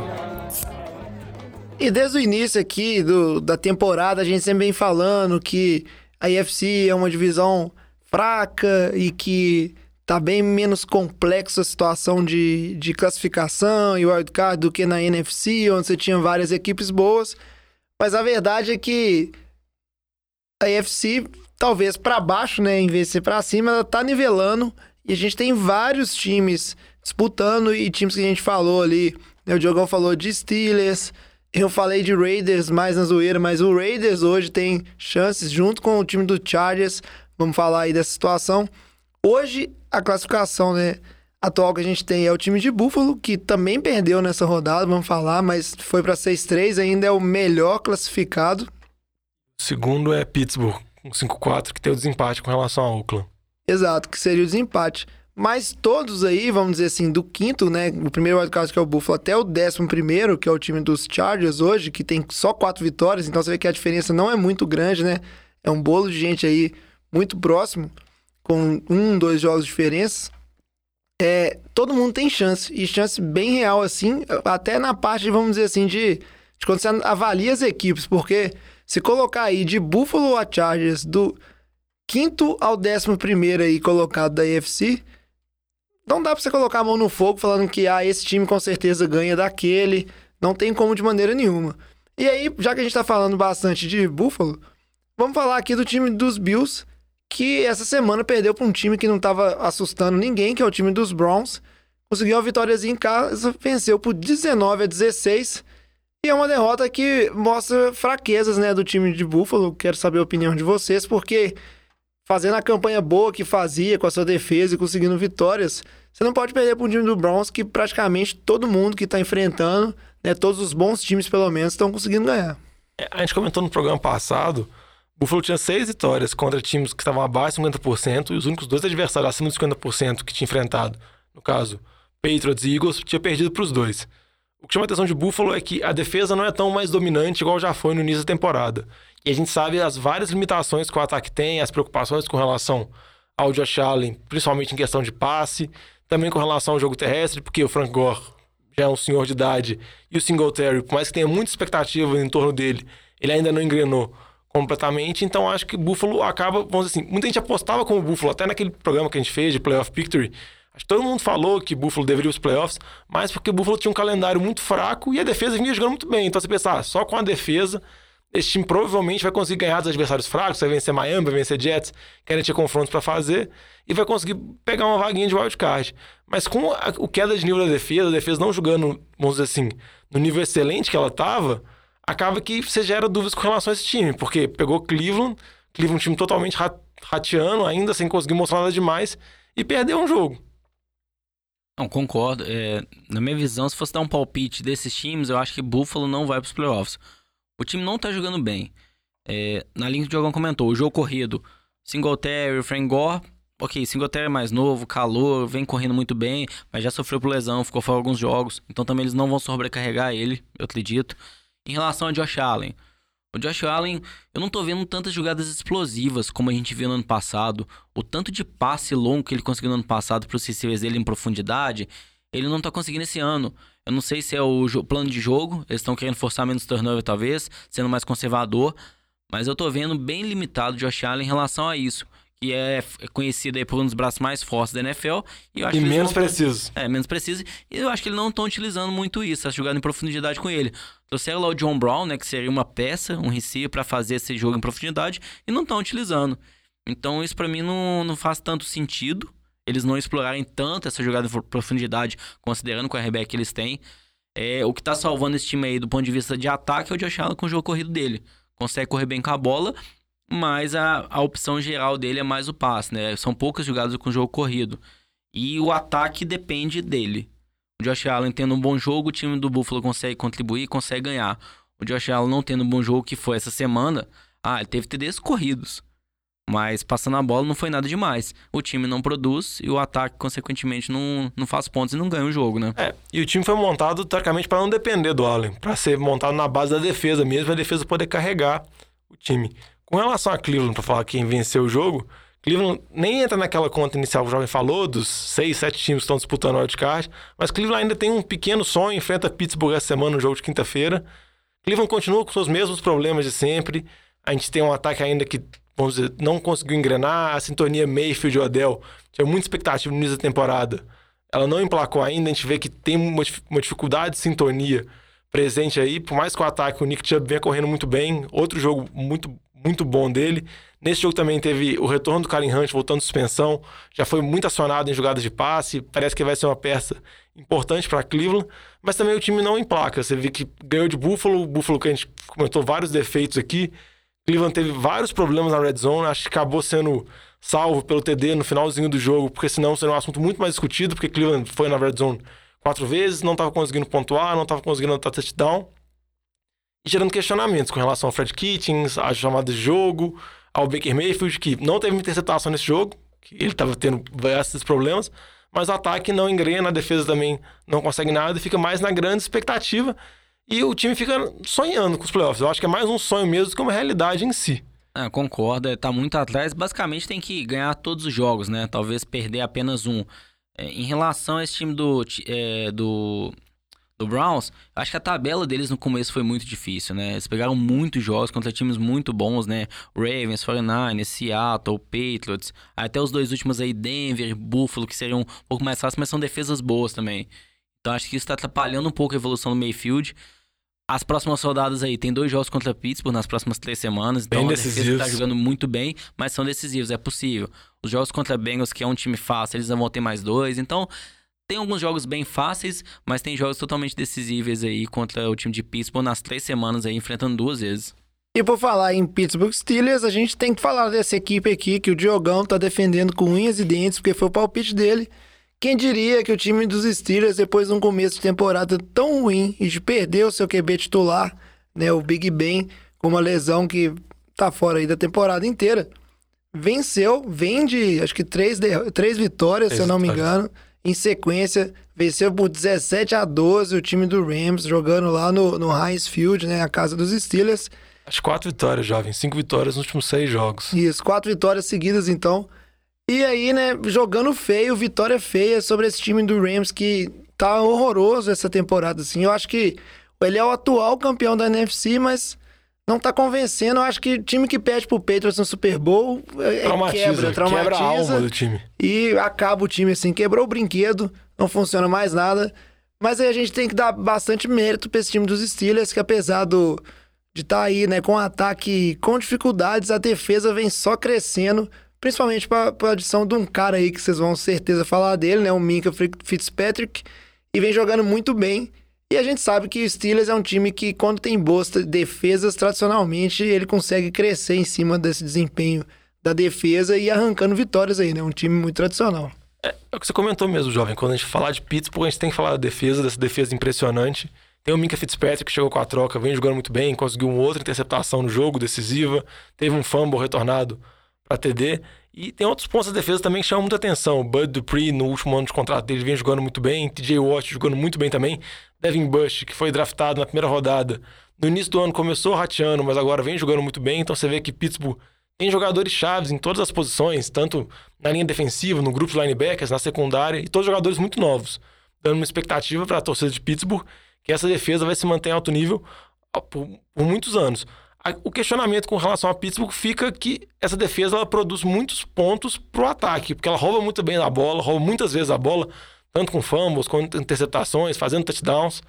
E desde o início aqui do, da temporada, a gente sempre vem falando que a IFC é uma divisão fraca e que tá bem menos complexa a situação de, de classificação e wildcard do que na NFC, onde você tinha várias equipes boas. Mas a verdade é que a IFC, talvez para baixo, né, em vez de ser para cima, ela tá nivelando e a gente tem vários times disputando e times que a gente falou ali. O Diogão falou de Steelers, eu falei de Raiders mais na zoeira, mas o Raiders hoje tem chances junto com o time do Chargers. Vamos falar aí dessa situação. Hoje, a classificação né, atual que a gente tem é o time de Buffalo, que também perdeu nessa rodada, vamos falar, mas foi para 6-3, ainda é o melhor classificado. O segundo é Pittsburgh, com 5-4, que tem o desempate com relação a Oakland. Exato, que seria o desempate. Mas todos aí, vamos dizer assim, do quinto, né? O primeiro wildcard que é o Buffalo, até o décimo primeiro, que é o time dos Chargers hoje, que tem só quatro vitórias, então você vê que a diferença não é muito grande, né? É um bolo de gente aí muito próximo, com um, dois jogos de diferença. É, todo mundo tem chance, e chance bem real, assim, até na parte, vamos dizer assim, de, de quando você avalia as equipes, porque se colocar aí de Buffalo a Chargers, do quinto ao décimo primeiro aí colocado da AFC, não dá pra você colocar a mão no fogo falando que ah, esse time com certeza ganha daquele. Não tem como de maneira nenhuma. E aí, já que a gente tá falando bastante de Buffalo, vamos falar aqui do time dos Bills, que essa semana perdeu para um time que não tava assustando ninguém, que é o time dos Browns. Conseguiu uma vitóriazinha em casa, venceu por 19 a 16. E é uma derrota que mostra fraquezas, né, do time de Buffalo. Quero saber a opinião de vocês, porque fazendo a campanha boa que fazia com a sua defesa e conseguindo vitórias, você não pode perder para um time do Browns que praticamente todo mundo que está enfrentando, né, todos os bons times pelo menos, estão conseguindo ganhar. É, a gente comentou no programa passado, Buffalo tinha seis vitórias contra times que estavam abaixo de 50% e os únicos dois adversários acima de 50% que tinha enfrentado, no caso, Patriots e Eagles, tinha perdido para os dois. O que chama a atenção de Buffalo é que a defesa não é tão mais dominante igual já foi no início da temporada. E a gente sabe as várias limitações que o ataque tem, as preocupações com relação ao Josh Allen, principalmente em questão de passe, também com relação ao jogo terrestre, porque o Frank Gore já é um senhor de idade e o Singletary, por mais que tenha muita expectativa em torno dele, ele ainda não engrenou completamente, então acho que Buffalo acaba, vamos dizer assim, muita gente apostava com o Buffalo, até naquele programa que a gente fez de Playoff Victory, Acho que todo mundo falou que Buffalo deveria os playoffs, mas porque o Buffalo tinha um calendário muito fraco e a defesa vinha jogando muito bem. Então você pensar, ah, só com a defesa, esse time provavelmente vai conseguir ganhar dos adversários fracos, vai vencer Miami, vai vencer Jets, querem ter confrontos para fazer, e vai conseguir pegar uma vaguinha de wildcard. Mas com a, o queda de nível da defesa, a defesa não jogando, vamos dizer assim, no nível excelente que ela estava, acaba que você gera dúvidas com relação a esse time, porque pegou Cleveland, Cleveland um time totalmente rateando ainda, sem conseguir mostrar nada demais, e perdeu um jogo. Não, concordo. É, na minha visão, se fosse dar um palpite desses times, eu acho que Buffalo não vai para os playoffs. O time não tá jogando bem. É, na linha que o Diogão comentou, o jogo corrido, Singletary, Frank Gore, ok, Singletary é mais novo, calor, vem correndo muito bem, mas já sofreu por lesão, ficou fora alguns jogos, então também eles não vão sobrecarregar ele, eu acredito. Em relação a Josh Allen, o Josh Allen, eu não tô vendo tantas jogadas explosivas como a gente viu no ano passado. O tanto de passe longo que ele conseguiu no ano passado para os receivers dele em profundidade, ele não tá conseguindo esse ano. Eu não sei se é o plano de jogo, eles estão querendo forçar menos turnover talvez, sendo mais conservador, mas eu tô vendo bem limitado o Josh Allen em relação a isso que é conhecido aí por um dos braços mais fortes da NFL. E, eu acho e menos preciso. É, menos preciso. E eu acho que eles não estão utilizando muito isso, essa jogada em profundidade com ele. Trouxeram lá o John Brown, né, que seria uma peça, um receiver para fazer esse jogo em profundidade, e não estão utilizando. Então isso para mim não, não faz tanto sentido. Eles não explorarem tanto essa jogada em profundidade, considerando o RBR que eles têm. É, o que tá salvando esse time aí do ponto de vista de ataque é o Josh Allen com o jogo corrido dele. Consegue correr bem com a bola mas a, a opção geral dele é mais o passe, né? São poucas jogadas com jogo corrido. E o ataque depende dele. O Josh Allen tendo um bom jogo, o time do Buffalo consegue contribuir, consegue ganhar. O Josh Allen não tendo um bom jogo, que foi essa semana, ah, ele teve TDs corridos. Mas passando a bola não foi nada demais. O time não produz e o ataque, consequentemente, não, não faz pontos e não ganha o jogo, né? É, e o time foi montado, teoricamente, para não depender do Allen, para ser montado na base da defesa mesmo, a defesa poder carregar o time. Com relação a Cleveland, para falar quem venceu o jogo, Cleveland nem entra naquela conta inicial que o Jovem falou, dos seis, sete times que estão disputando o wildcard, mas Cleveland ainda tem um pequeno sonho, enfrenta Pittsburgh essa semana no jogo de quinta-feira. Cleveland continua com seus mesmos problemas de sempre. A gente tem um ataque ainda que vamos dizer, não conseguiu engrenar. A sintonia Mayfield e Odell tinha muita expectativa no início da temporada. Ela não emplacou ainda, a gente vê que tem uma, dificuldade de sintonia presente aí. Por mais que o ataque, o Nick Chubb venha correndo muito bem, outro jogo muito, muito bom dele. Nesse jogo também teve o retorno do Karen Hunt voltando de suspensão, já foi muito acionado em jogadas de passe, parece que vai ser uma peça importante para Cleveland, mas também o time não emplaca. Você vê que ganhou de Buffalo, o Buffalo que a gente comentou vários defeitos aqui, Cleveland teve vários problemas na red zone, acho que acabou sendo salvo pelo TD no finalzinho do jogo, porque senão seria um assunto muito mais discutido, porque Cleveland foi na red zone quatro vezes, não estava conseguindo pontuar, não estava conseguindo anotar touchdown, gerando questionamentos com relação ao Fred Kitchens, a chamada de jogo, ao Baker Mayfield, que não teve interceptação nesse jogo, que ele estava tendo esses problemas, mas o ataque não engrena, a defesa também não consegue nada, e fica mais na grande expectativa e o time fica sonhando com os playoffs. Eu acho que é mais um sonho mesmo do que uma realidade em si. É, concordo, é, tá muito atrás. Basicamente tem que ganhar todos os jogos, né? Talvez perder apenas um. É, em relação a esse time do, é, do, do Browns, acho que a tabela deles no começo foi muito difícil, né? Eles pegaram muitos jogos contra times muito bons, né? Ravens, 49ers, Seattle, Patriots, até os dois últimos aí, Denver, Buffalo, que seriam um pouco mais fáceis, mas são defesas boas também. Então acho que isso está atrapalhando um pouco a evolução do Mayfield. As próximas rodadas aí, tem dois jogos contra Pittsburgh nas próximas três semanas. Então bem a decisivos. defesa tá jogando muito bem, mas são decisivos, é possível. Os jogos contra Bengals, que é um time fácil, eles vão ter mais dois. Então, tem alguns jogos bem fáceis, mas tem jogos totalmente decisíveis aí contra o time de Pittsburgh nas três semanas aí, enfrentando duas vezes. E por falar em Pittsburgh Steelers, a gente tem que falar dessa equipe aqui que o Diogão tá defendendo com unhas e dentes, porque foi o palpite dele. Quem diria que o time dos Steelers, depois de um começo de temporada tão ruim e de perder o seu QB titular, né, o Big Ben, com uma lesão que tá fora aí da temporada inteira, venceu, vem de acho que três, de, três vitórias, se eu não me engano, em sequência, venceu por 17 a 12 o time do Rams, jogando lá no, no Heinz Field, né, a casa dos Steelers. As quatro vitórias, jovem. Cinco vitórias nos últimos seis jogos. Isso, quatro vitórias seguidas, então. E aí, né, jogando feio, vitória feia sobre esse time do Rams que tá horroroso essa temporada, assim. Eu acho que ele é o atual campeão da NFC, mas não tá convencendo. Eu acho que time que perde pro Patriots no Super Bowl é, traumatiza, quebra, traumatiza. Quebra a alma do time. E acaba o time, assim, quebrou o brinquedo, não funciona mais nada. Mas aí a gente tem que dar bastante mérito pra esse time dos Steelers, que apesar do, de estar tá aí, né, com ataque com dificuldades, a defesa vem só crescendo. Principalmente para a adição de um cara aí que vocês vão certeza falar dele, né? O Minka Fitzpatrick. E vem jogando muito bem. E a gente sabe que o Steelers é um time que, quando tem boas defesas, tradicionalmente ele consegue crescer em cima desse desempenho da defesa e arrancando vitórias aí, né? Um time muito tradicional. É, é o que você comentou mesmo, jovem. Quando a gente falar de Pittsburgh, a gente tem que falar da defesa, dessa defesa impressionante. Tem o Minka Fitzpatrick que chegou com a troca, vem jogando muito bem, conseguiu uma outra interceptação no jogo, decisiva. Teve um fumble retornado para TD. E tem outros pontos da defesa também que chamam muita atenção. Bud Dupree, no último ano de contrato dele, vem jogando muito bem. TJ Watt jogando muito bem também. Devin Bush, que foi draftado na primeira rodada. No início do ano começou rateando, mas agora vem jogando muito bem. Então você vê que Pittsburgh tem jogadores chaves em todas as posições, tanto na linha defensiva, no grupo de linebackers, na secundária, e todos jogadores muito novos. Dando uma expectativa para a torcida de Pittsburgh que essa defesa vai se manter em alto nível por, por muitos anos o questionamento com relação a Pittsburgh fica que essa defesa ela produz muitos pontos pro ataque, porque ela rouba muito bem a bola, rouba muitas vezes a bola, tanto com fumbles, quanto interceptações, fazendo touchdowns.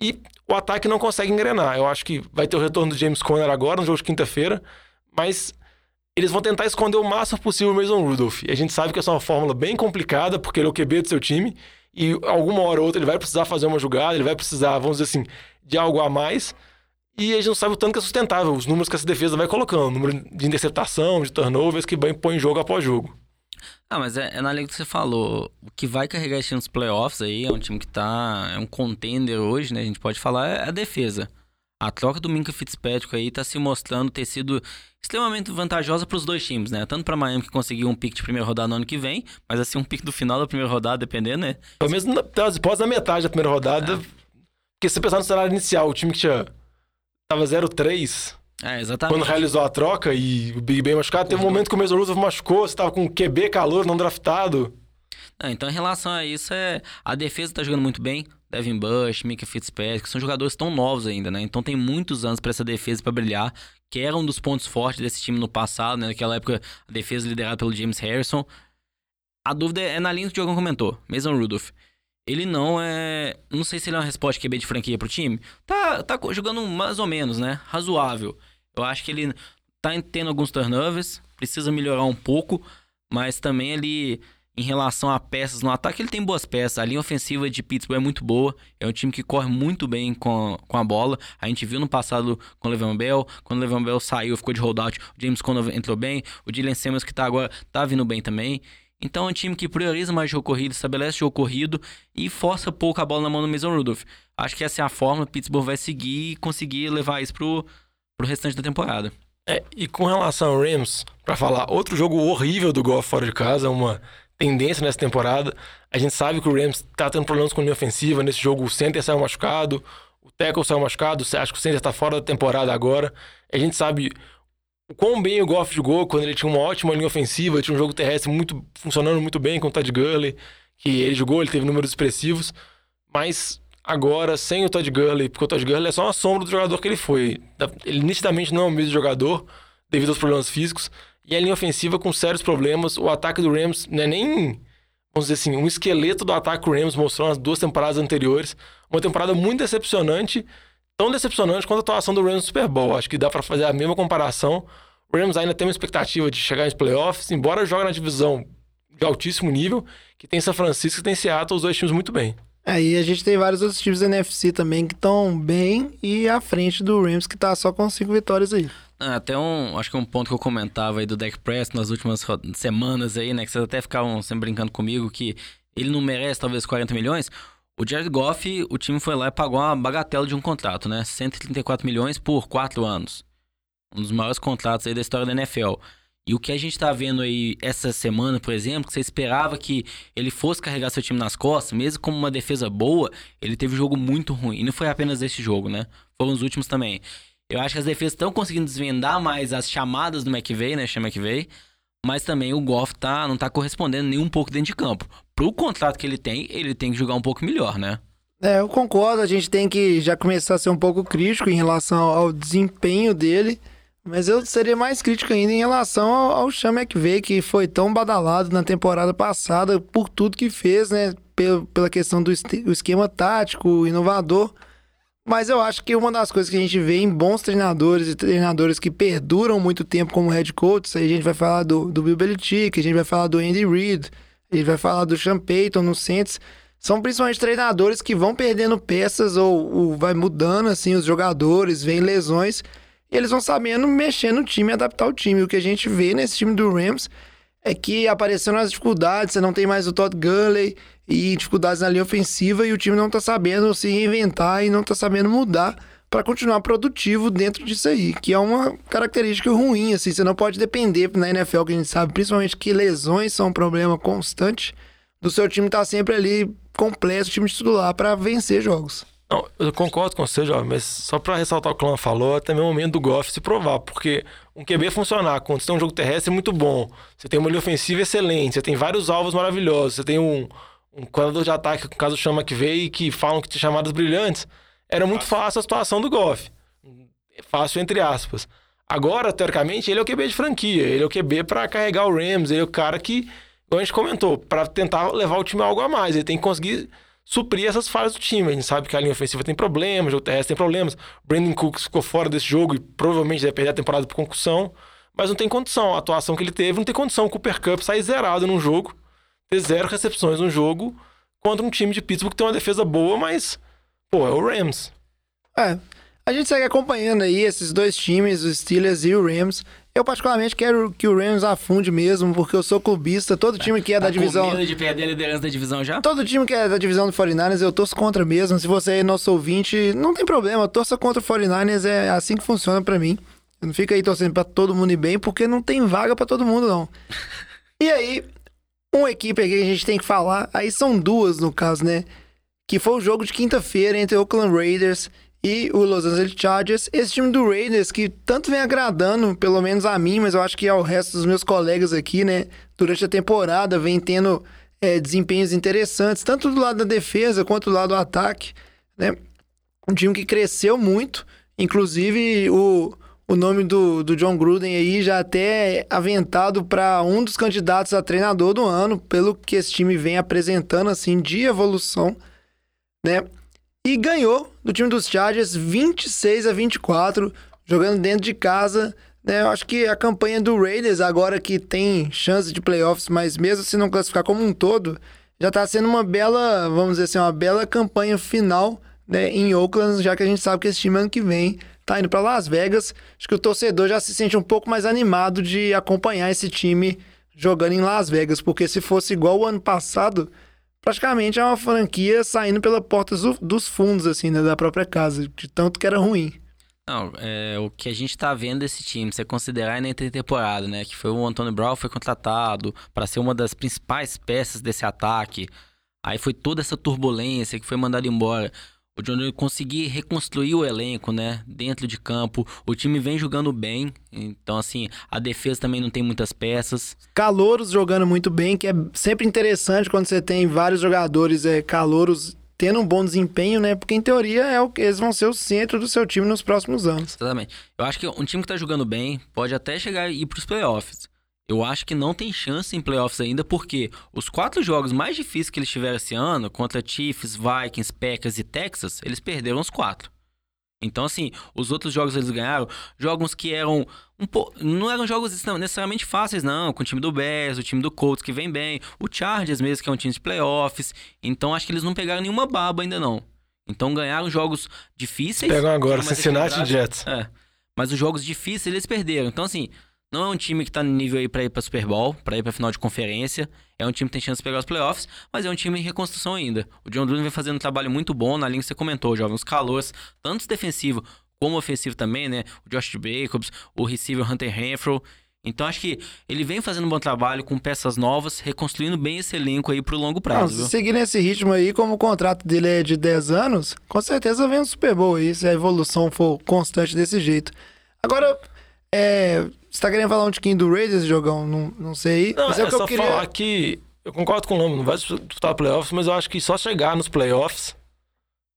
E o ataque não consegue engrenar. Eu acho que vai ter o retorno do James Conner agora, no jogo de quinta-feira, mas eles vão tentar esconder o máximo possível o Mason Rudolph. E a gente sabe que essa é uma fórmula bem complicada, porque ele é o QB do seu time, e alguma hora ou outra ele vai precisar fazer uma jogada, ele vai precisar, vamos dizer assim, de algo a mais. E a gente não sabe o tanto que é sustentável, os números que essa defesa vai colocando, número de interceptação, de turnovers que põe jogo após jogo. Ah, mas é, é na linha que você falou. O que vai carregar esse time nos playoffs aí é um time que tá. É um contender hoje, né? A gente pode falar, é a defesa. A troca do Minka Fitzpatrick aí tá se mostrando ter sido extremamente vantajosa para os dois times, né? Tanto para Miami que conseguiu um pick de primeira rodada no ano que vem, mas assim um pick do final da primeira rodada, dependendo, né? Pelo menos na- hipóteses da metade da primeira rodada. Porque se você pensar no cenário inicial, o time que tinha. Tava 0-3 É, exatamente. quando realizou a troca e o Big Ben machucado. Teve um momento que o Mason Rudolph machucou, você tava com QB calor, não draftado. Não, então, em relação a isso, é a defesa tá jogando muito bem. Devin Bush, Mika Fitzpatrick, são jogadores tão novos ainda, né? Então tem muitos anos para essa defesa para brilhar, que era um dos pontos fortes desse time no passado, né? Naquela época, a defesa liderada pelo James Harrison. A dúvida é na linha que o Diogão comentou, Mason Rudolph. Ele não é. Não sei se ele é uma resposta QB de franquia pro time. Tá, tá jogando mais ou menos, né? Razoável. Eu acho que ele tá tendo alguns turnovers, precisa melhorar um pouco, mas também ele, em relação a peças no ataque, ele tem boas peças. A linha ofensiva de Pittsburgh é muito boa. É um time que corre muito bem com, com a bola. A gente viu no passado com o Le'Veon Bell. Quando o Le'Veon Bell saiu, ficou de holdout. O James Conner entrou bem. O Dylan Simmons, que tá agora, tá vindo bem também. Então é um time que prioriza mais jogo corrido, estabelece jogo corrido e força pouco a bola na mão do Mason Rudolph. Acho que essa é a forma. Pittsburgh vai seguir e conseguir levar isso pro, pro restante da temporada. É, e com relação ao Rams, pra falar, outro jogo horrível do Goff fora de casa, uma tendência nessa temporada. A gente sabe que o Rams tá tendo problemas com linha ofensiva. Nesse jogo o center saiu machucado, o tackle saiu machucado, acho que o center tá fora da temporada agora. A gente sabe o quão bem o Goff jogou quando ele tinha uma ótima linha ofensiva, tinha um jogo terrestre muito funcionando muito bem com o Todd Gurley, que ele jogou, ele teve números expressivos, mas agora sem o Todd Gurley, porque o Todd Gurley é só uma sombra do jogador que ele foi. Ele nitidamente não é o mesmo jogador devido aos problemas físicos, e a linha ofensiva com sérios problemas, o ataque do Rams não é nem vamos dizer assim, um esqueleto do ataque Rams mostrou nas duas temporadas anteriores, uma temporada muito decepcionante, tão decepcionante quanto a atuação do Rams no Super Bowl. Acho que dá pra fazer a mesma comparação. O Rams ainda tem uma expectativa de chegar nos playoffs, embora jogue na divisão de altíssimo nível, que tem São Francisco e tem Seattle, os dois times muito bem. Aí a gente tem vários outros times da NFC também que estão bem e à frente do Rams que tá só com cinco vitórias aí. Ah, Até um, acho que um ponto que eu comentava aí do Dak Prescott nas últimas semanas aí, né? Que vocês até ficavam sempre brincando comigo que ele não merece talvez 40 milhões. O Jared Goff, o time foi lá e pagou uma bagatela de um contrato, né? 134 milhões por quatro anos. Um dos maiores contratos aí da história da NFL. E o que a gente tá vendo aí essa semana, por exemplo, que você esperava que ele fosse carregar seu time nas costas, mesmo com uma defesa boa, ele teve um jogo muito ruim. E não foi apenas esse jogo, né? Foram os últimos também. Eu acho que as defesas estão conseguindo desvendar mais as chamadas do McVay, né? Chama McVay. Mas também o Goff tá, não tá correspondendo nem um pouco dentro de campo. Pro contrato que ele tem, ele tem que jogar um pouco melhor, né? É, eu concordo, a gente tem que já começar a ser um pouco crítico em relação ao desempenho dele, mas eu seria mais crítico ainda em relação ao, Sean McVay, que foi tão badalado na temporada passada por tudo que fez, né? Pel- Pela questão do esquema tático, inovador. Mas eu acho que uma das coisas que a gente vê em bons treinadores e treinadores que perduram muito tempo como head coach, aí a gente vai falar do, do Bill Belichick, a gente vai falar do Andy Reid, a gente vai falar do Sean Payton no Saints, são principalmente treinadores que vão perdendo peças ou, ou vai mudando assim os jogadores, vem lesões, e eles vão sabendo mexer no time, adaptar o time. O que a gente vê nesse time do Rams é que apareceram as dificuldades, você não tem mais o Todd Gurley e dificuldades na linha ofensiva e o time não tá sabendo se reinventar e não tá sabendo mudar para continuar produtivo dentro disso aí, que é uma característica ruim, assim, você não pode depender na NFL, que a gente sabe, principalmente que lesões são um problema constante, do seu time estar sempre ali completo, time titular para vencer jogos. Não, eu concordo com você, jovem, mas só pra ressaltar o que o Clã falou, é também o momento do Goff se provar, porque um QB funcionar quando você tem um jogo terrestre muito bom, você tem uma linha ofensiva excelente, você tem vários alvos maravilhosos, você tem um, um coordenador de ataque, no caso chama que veio, que falam que tinha chamadas brilhantes, era muito fácil a situação do Goff. Fácil entre aspas. Agora, teoricamente, ele é o QB de franquia, ele é o QB pra carregar o Rams, ele é o cara que, como a gente comentou, pra tentar levar o time a algo a mais, ele tem que conseguir suprir essas falhas do time. A gente sabe que a linha ofensiva tem problemas, o jogo terrestre tem problemas. Brandon Cooks ficou fora desse jogo e provavelmente deve perder a temporada por concussão. Mas não tem condição. A atuação que ele teve não tem condição. O Cooper Cup sair zerado num jogo, ter zero recepções num jogo contra um time de Pittsburgh que tem uma defesa boa, mas, pô, é o Rams. É, a gente segue acompanhando aí esses dois times, os Steelers e o Rams. Eu, particularmente, quero que o Rams afunde mesmo, porque eu sou clubista. Todo time que é da Tá divisão. de perder a liderança da divisão já? Todo time que é da divisão do 49ers, eu torço contra mesmo. Se você é nosso ouvinte, não tem problema. Torça contra o 49ers, é assim que funciona pra mim. Não fica aí torcendo pra todo mundo ir bem, porque não tem vaga pra todo mundo, não. *laughs* E aí, uma equipe aqui que a gente tem que falar, aí são duas no caso, né? Que foi o jogo de quinta-feira entre o Oakland Raiders e o Los Angeles Chargers. Esse time do Raiders que tanto vem agradando, pelo menos a mim, mas eu acho que ao resto dos meus colegas aqui, né? Durante a temporada, vem tendo é, desempenhos interessantes, tanto do lado da defesa quanto do lado do ataque, né? Um time que cresceu muito, inclusive o, o nome do, do John Gruden aí já até é aventado para um dos candidatos a treinador do ano, pelo que esse time vem apresentando assim de evolução, né? E ganhou do time dos Chargers 26 a 24, jogando dentro de casa. Né? Eu acho que a campanha do Raiders, agora que tem chance de playoffs, mas mesmo se não classificar como um todo, já tá sendo uma bela, vamos dizer assim, uma bela campanha final né, em Oakland, já que a gente sabe que esse time ano que vem tá indo para Las Vegas. Acho que o torcedor já se sente um pouco mais animado de acompanhar esse time jogando em Las Vegas, porque se fosse igual o ano passado, praticamente é uma franquia saindo pela porta do- dos fundos, assim, né, da própria casa, de tanto que era ruim. Não, é, o que a gente tá vendo desse time, você considerar na intertemporada, né? Que foi o Antônio Brown foi contratado para ser uma das principais peças desse ataque. Aí foi toda essa turbulência que foi mandado embora. O John Gruden conseguir reconstruir o elenco, né? Dentro de campo. O time vem jogando bem. Então, assim, a defesa também não tem muitas peças. Calouros jogando muito bem, que é sempre interessante quando você tem vários jogadores é, calouros tendo um bom desempenho, né? Porque em teoria é o, eles vão ser o centro do seu time nos próximos anos. Exatamente. Eu acho que um time que tá jogando bem pode até chegar e ir pros playoffs. Eu acho que não tem chance em playoffs ainda, porque os quatro jogos mais difíceis que eles tiveram esse ano, contra Chiefs, Vikings, Packers e Texas, eles perderam os quatro. Então, assim, os outros jogos eles ganharam, jogos que eram um po... não eram jogos necessariamente fáceis, não, com o time do Bears, o time do Colts que vem bem, o Chargers mesmo, que é um time de playoffs. Então, acho que eles não pegaram nenhuma baba ainda, não. Então, ganharam jogos difíceis. Pegam agora, Cincinnati e. Jets. É. Mas os jogos difíceis eles perderam. Então, assim, não é um time que tá no nível aí pra ir pra Super Bowl, pra ir pra final de conferência. É um time que tem chance de pegar os playoffs, mas é um time em reconstrução ainda. O John Gruden vem fazendo um trabalho muito bom na linha que você comentou, jovem. Os calores, tanto defensivo como ofensivo também, né? O Josh Jacobs, o receiver Hunter Renfro. Então, acho que ele vem fazendo um bom trabalho com peças novas, reconstruindo bem esse elenco aí pro longo Não, prazo, se viu? seguir nesse ritmo aí, como o contrato dele é de 10 anos, com certeza vem um Super Bowl aí, se a evolução for constante desse jeito. Agora, é, você tá querendo falar um tiquinho do Raiders, jogão? Não, não sei. Não, mas é, é, o que só eu queria... falar que eu concordo com o Lama, não vai disputar playoffs, mas eu acho que só chegar nos playoffs,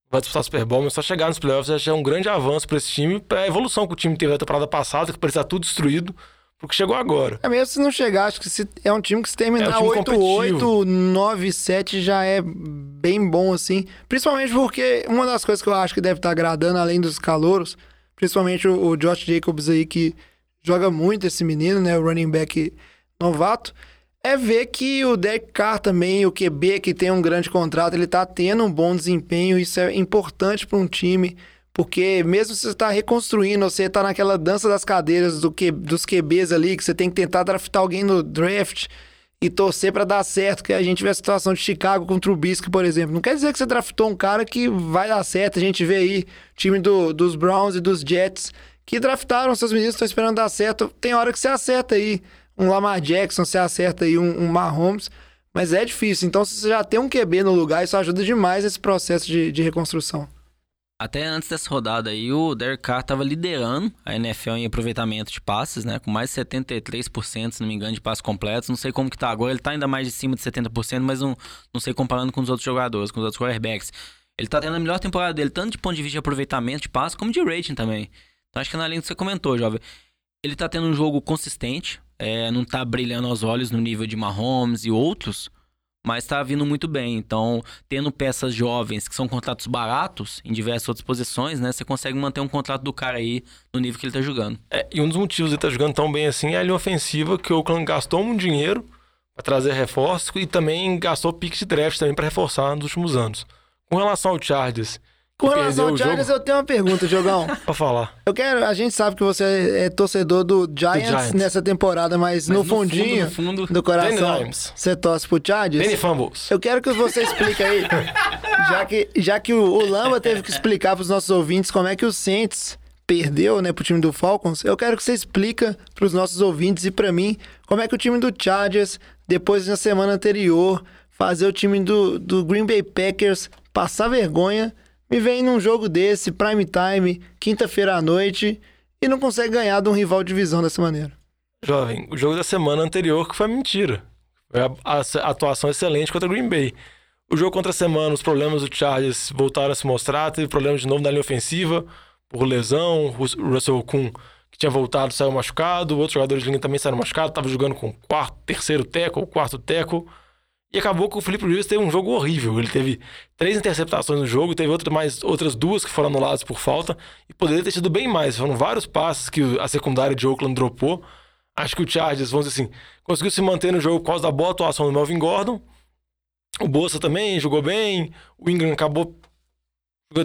vai disputar Super Bowl, mas só chegar nos playoffs já é um grande avanço pra esse time, pra evolução que o time teve na temporada passada, que parecia tudo destruído, porque chegou agora. É mesmo se não chegar, acho que se, é um time que se terminar É um time 8-8, competitivo. 9-7 já é bem bom, assim. Principalmente porque uma das coisas que eu acho que deve estar agradando, além dos calouros, principalmente o, o Josh Jacobs aí, que joga muito esse menino, né? O running back novato. É ver que o Derek Carr também, o QB, que tem um grande contrato, ele tá tendo um bom desempenho. Isso é importante para um time. Porque mesmo se você está reconstruindo, você está naquela dança das cadeiras do que, dos QBs ali, que você tem que tentar draftar alguém no draft e torcer para dar certo, que a gente vê a situação de Chicago com o Trubisky, por exemplo. Não quer dizer que você draftou um cara que vai dar certo. A gente vê aí time do, dos Browns e dos Jets que draftaram seus meninos, estão esperando dar certo. Tem hora que você acerta aí um Lamar Jackson, você acerta aí um, um Mahomes, mas é difícil. Então, se você já tem um QB no lugar, isso ajuda demais esse processo de, de reconstrução. Até antes dessa rodada aí, o Derek Carr tava liderando a NFL em aproveitamento de passes, né? Com mais de 73%, se não me engano, de passes completos. Não sei como que tá agora, ele tá ainda mais de cima de 70%, mas não, não sei comparando com os outros jogadores, com os outros quarterbacks. Ele tá tendo a melhor temporada dele, tanto de ponto de vista de aproveitamento de passes, como de rating também. Então acho que na linha que você comentou, jovem. Ele tá tendo um jogo consistente, é, não tá brilhando aos olhos no nível de Mahomes e outros, mas tá vindo muito bem. Então, tendo peças jovens que são contratos baratos em diversas outras posições, né? Você consegue manter um contrato do cara aí no nível que ele tá jogando. É, e um dos motivos de ele estar jogando tão bem assim é a linha ofensiva, que o Oakland gastou muito dinheiro para trazer reforços e também gastou pique de draft também para reforçar nos últimos anos. Com relação ao Chargers, Com relação ao Chargers, jogo? eu tenho uma pergunta, Diogão. *laughs* Pra falar. Eu quero. A gente sabe que você é, é torcedor do Giants, Giants. nessa temporada, mas, Mas no, no fundo, fundinho no fundo- do coração, você torce pro Chargers. Danny Fumbles. Eu quero que você explique aí, *laughs* já que, já que o, o Lamba teve que explicar pros nossos ouvintes como é que o Saints perdeu, né, pro time do Falcons, eu quero que você explica pros nossos ouvintes e pra mim como é que o time do Chargers, depois na semana anterior, fazer o time do, do Green Bay Packers passar vergonha, me vem num jogo desse, prime time, quinta-feira à noite, e não consegue ganhar de um rival de divisão dessa maneira. Jovem, o jogo da semana anterior que foi mentira. Foi a, atuação excelente contra o Green Bay. O jogo contra a semana, os problemas do Chargers voltaram a se mostrar, teve problemas de novo na linha ofensiva, por lesão, o Russell Kuhn, que tinha voltado, saiu machucado, outros jogadores de linha também saíram machucados, estava jogando com quarto, terceiro teco, quarto teco, e acabou que o Felipe Rivers teve um jogo horrível. Ele teve três interceptações no jogo, teve outra, mais, outras duas que foram anuladas por falta, e poderia ter sido bem mais. Foram vários passes que a secundária de Oakland dropou. Acho que o Chargers, vamos dizer assim, conseguiu se manter no jogo por causa da boa atuação do Melvin Gordon. O Bolsa também jogou bem. O Ingram acabou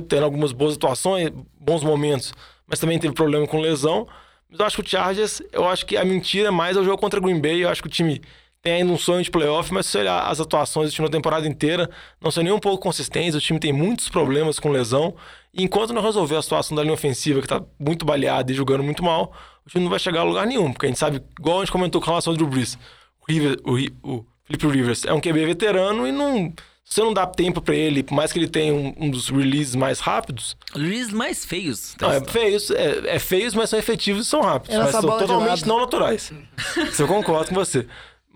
tendo algumas boas atuações, bons momentos, mas também teve problema com lesão. Mas eu acho que o Chargers, eu acho que a mentira mais é o jogo contra o Green Bay. Eu acho que o time tem ainda um sonho de playoff, mas se você olhar as atuações do time na temporada inteira, não são nem um pouco consistentes. O time tem muitos problemas com lesão. E enquanto não resolver a situação da linha ofensiva, que tá muito baleada e jogando muito mal, o time não vai chegar a lugar nenhum. Porque a gente sabe, igual a gente comentou com relação ao Drew Brees, o, River, o, o Felipe Rivers é um QB veterano e não. Se você não dá tempo pra ele, por mais que ele tenha um, um dos releases mais rápidos, Luiz mais feios. não, é feios, é, é feios, mas são efetivos e são rápidos. É mas são totalmente não naturais. Isso *laughs* eu concordo com você.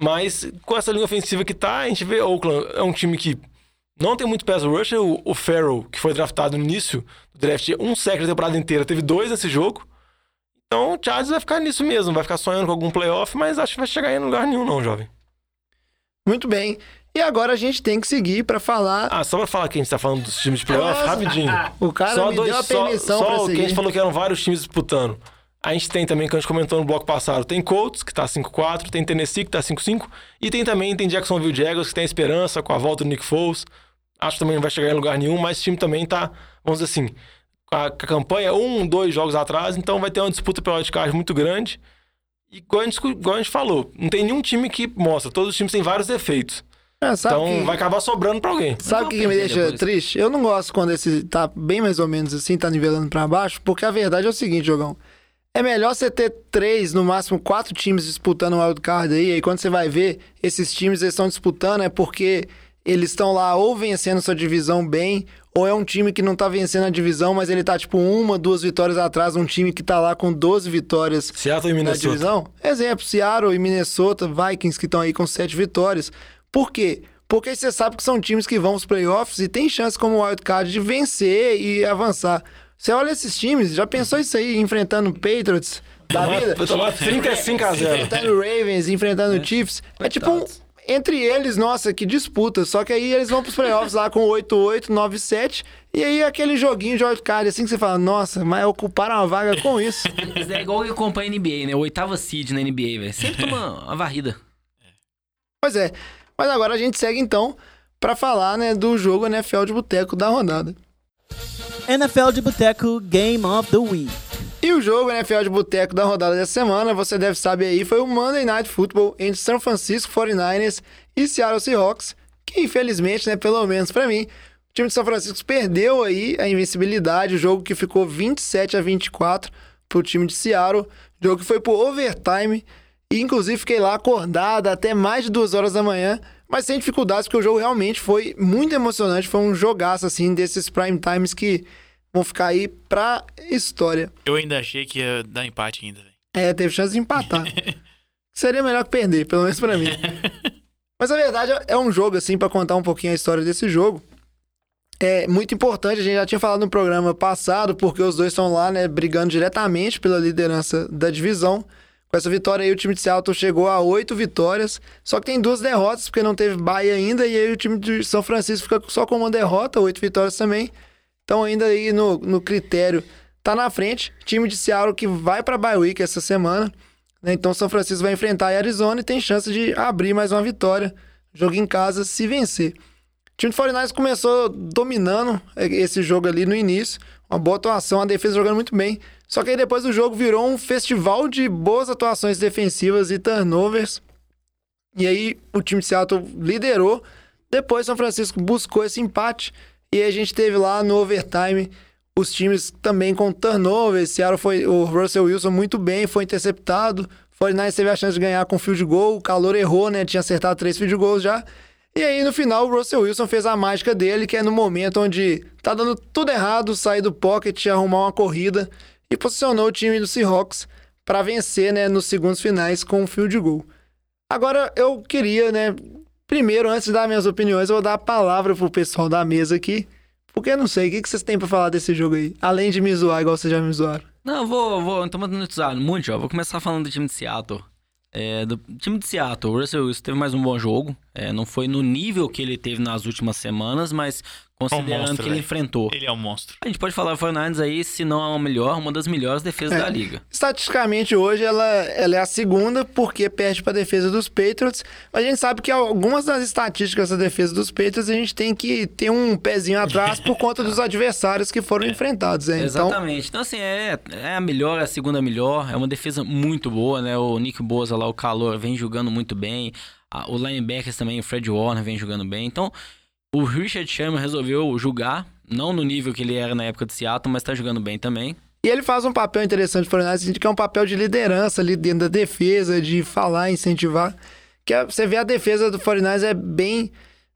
Mas com essa linha ofensiva que tá, a gente vê Oakland é um time que não tem muito pass rusher. O, o Farrell, que foi draftado no início do draft, um sec da temporada inteira, teve dois nesse jogo. Então o Chargers vai ficar nisso mesmo, vai ficar sonhando com algum playoff, mas acho que vai chegar em lugar nenhum não, jovem. Muito bem. E agora a gente tem que seguir pra falar. Ah, só pra falar que a gente tá falando dos times de playoff, *laughs* rapidinho. O cara só me dois, deu a só- permissão só, pra o que a seguir. gente falou que eram vários times disputando. A gente tem também, que a gente comentou no bloco passado, tem Colts, que tá 5-4, tem Tennessee, que tá 5-5, e tem também, tem Jacksonville Jaguars, que tem esperança com a volta do Nick Foles. Acho que também não vai chegar em lugar nenhum, mas esse time também tá, vamos dizer assim, com a, com a campanha um, dois jogos atrás, então vai ter uma disputa pela wildcard muito grande. E igual a, gente, igual a gente falou, não tem nenhum time que mostra, todos os times têm vários defeitos. É, Então que- vai acabar sobrando pra alguém. Sabe o que, que me deixa depois. triste? Eu não gosto quando esse tá bem mais ou menos assim, tá nivelando pra baixo, porque a verdade é o seguinte, Jogão. É melhor você ter três, no máximo quatro times disputando o wildcard aí, aí quando você vai ver, esses times eles estão disputando é porque eles estão lá ou vencendo sua divisão bem, ou é um time que não tá vencendo a divisão, mas ele tá tipo uma, duas vitórias atrás, um time que tá lá com 12 vitórias Seattle e na Minnesota. divisão. Exemplo, Seattle e Minnesota, Vikings que estão aí com sete vitórias. Por quê? Porque você sabe que são times que vão aos playoffs e tem chance como wildcard de vencer e avançar. Você olha esses times, já pensou isso aí, enfrentando Patriots da vida? Tomar 35 a 0. Enfrentando Ravens, enfrentando Chiefs. É tipo um, entre eles, nossa, que disputa. Só que aí eles vão pros playoffs lá com 8-8, 9-7. E aí aquele joguinho de wildcard, assim que você fala, nossa, mas ocuparam uma vaga com isso. Mas é igual que acompanha a NBA, né? O oitava seed na NBA, velho. Sempre toma uma varrida. Pois é. Mas agora a gente segue então pra falar, né, do jogo NFL de boteco da rodada. NFL de Boteco Game of the Week. E o jogo NFL de boteco da rodada dessa semana, você deve saber aí, foi o Monday Night Football entre São Francisco 49ers e Seattle Seahawks, que infelizmente, né, pelo menos pra mim, o time de São Francisco perdeu aí a invencibilidade, o jogo que ficou 27 a 24 pro time de Seattle, jogo que foi pro overtime, e inclusive fiquei lá acordado até mais de duas horas da manhã, mas sem dificuldades, porque o jogo realmente foi muito emocionante, foi um jogaço assim desses prime times que vão ficar aí pra história. Eu ainda achei que ia dar empate ainda. É, teve chance de empatar. *laughs* Seria melhor que perder, pelo menos pra mim. *laughs* Mas a verdade é um jogo, assim, pra contar um pouquinho a história desse jogo. É muito importante, a gente já tinha falado no programa passado, porque os dois estão lá, né, brigando diretamente pela liderança da divisão. Com essa vitória aí, o time de Seattle chegou a oito vitórias, só que tem duas derrotas, porque não teve bye ainda, e aí o time de São Francisco fica só com uma derrota, oito vitórias também. Então, ainda aí no, no critério, tá na frente. Time de Seattle que vai pra bye week essa semana. né? Então, São Francisco vai enfrentar a Arizona e tem chance de abrir mais uma vitória. Jogo em casa, se vencer. time do 49ers começou dominando esse jogo ali no início. Uma boa atuação, a defesa jogando muito bem. Só que aí depois o jogo virou um festival de boas atuações defensivas e turnovers. E aí o time de Seattle liderou. Depois São Francisco buscou esse empate. E a gente teve lá no overtime os times também com turnovers. Seattle foi o Russell Wilson muito bem, foi interceptado. 49 teve a chance de ganhar com field goal. O calor errou, né? Tinha acertado três field goals já. E aí, no final, o Russell Wilson fez a mágica dele, que é no momento onde tá dando tudo errado, sair do pocket, arrumar uma corrida e posicionou o time do Seahawks para vencer, né, nos segundos finais com um field goal. Agora, eu queria, né, primeiro, antes de dar minhas opiniões, eu vou dar a palavra pro pessoal da mesa aqui, porque eu não sei, o que, vocês têm para falar desse jogo aí? Além de me zoar, igual vocês já me zoaram. Não, vou, vou, tô mandando zoar muito, ó. Vou começar falando do time de Seattle. É, do time de Seattle, o Russell Wilson teve mais um bom jogo. É, não foi no nível que ele teve nas últimas semanas, mas considerando É um monstro, que ele velho. enfrentou. Ele é um monstro. A gente pode falar o 49ers aí, se não é a melhor, uma das melhores defesas É. da liga. Estatisticamente, hoje, ela, ela é a segunda, porque perde para a defesa dos Patriots. Mas a gente sabe que algumas das estatísticas da defesa dos Patriots, a gente tem que ter um pezinho atrás por conta dos *laughs* adversários que foram enfrentados. Né? Então, Exatamente. Então, assim, é, é a melhor, é a segunda melhor. É uma defesa muito boa, né? O Nick Bosa lá, o calor, vem jogando muito bem. O linebackers também, o Fred Warner, vem jogando bem. Então, o Richard Sherman resolveu julgar, não no nível que ele era na época de Seattle, mas tá jogando bem também. E ele faz um papel interessante para o 49ers, que é um papel de liderança ali dentro da defesa, de falar, incentivar. Que é- você vê a defesa do 49ers é bem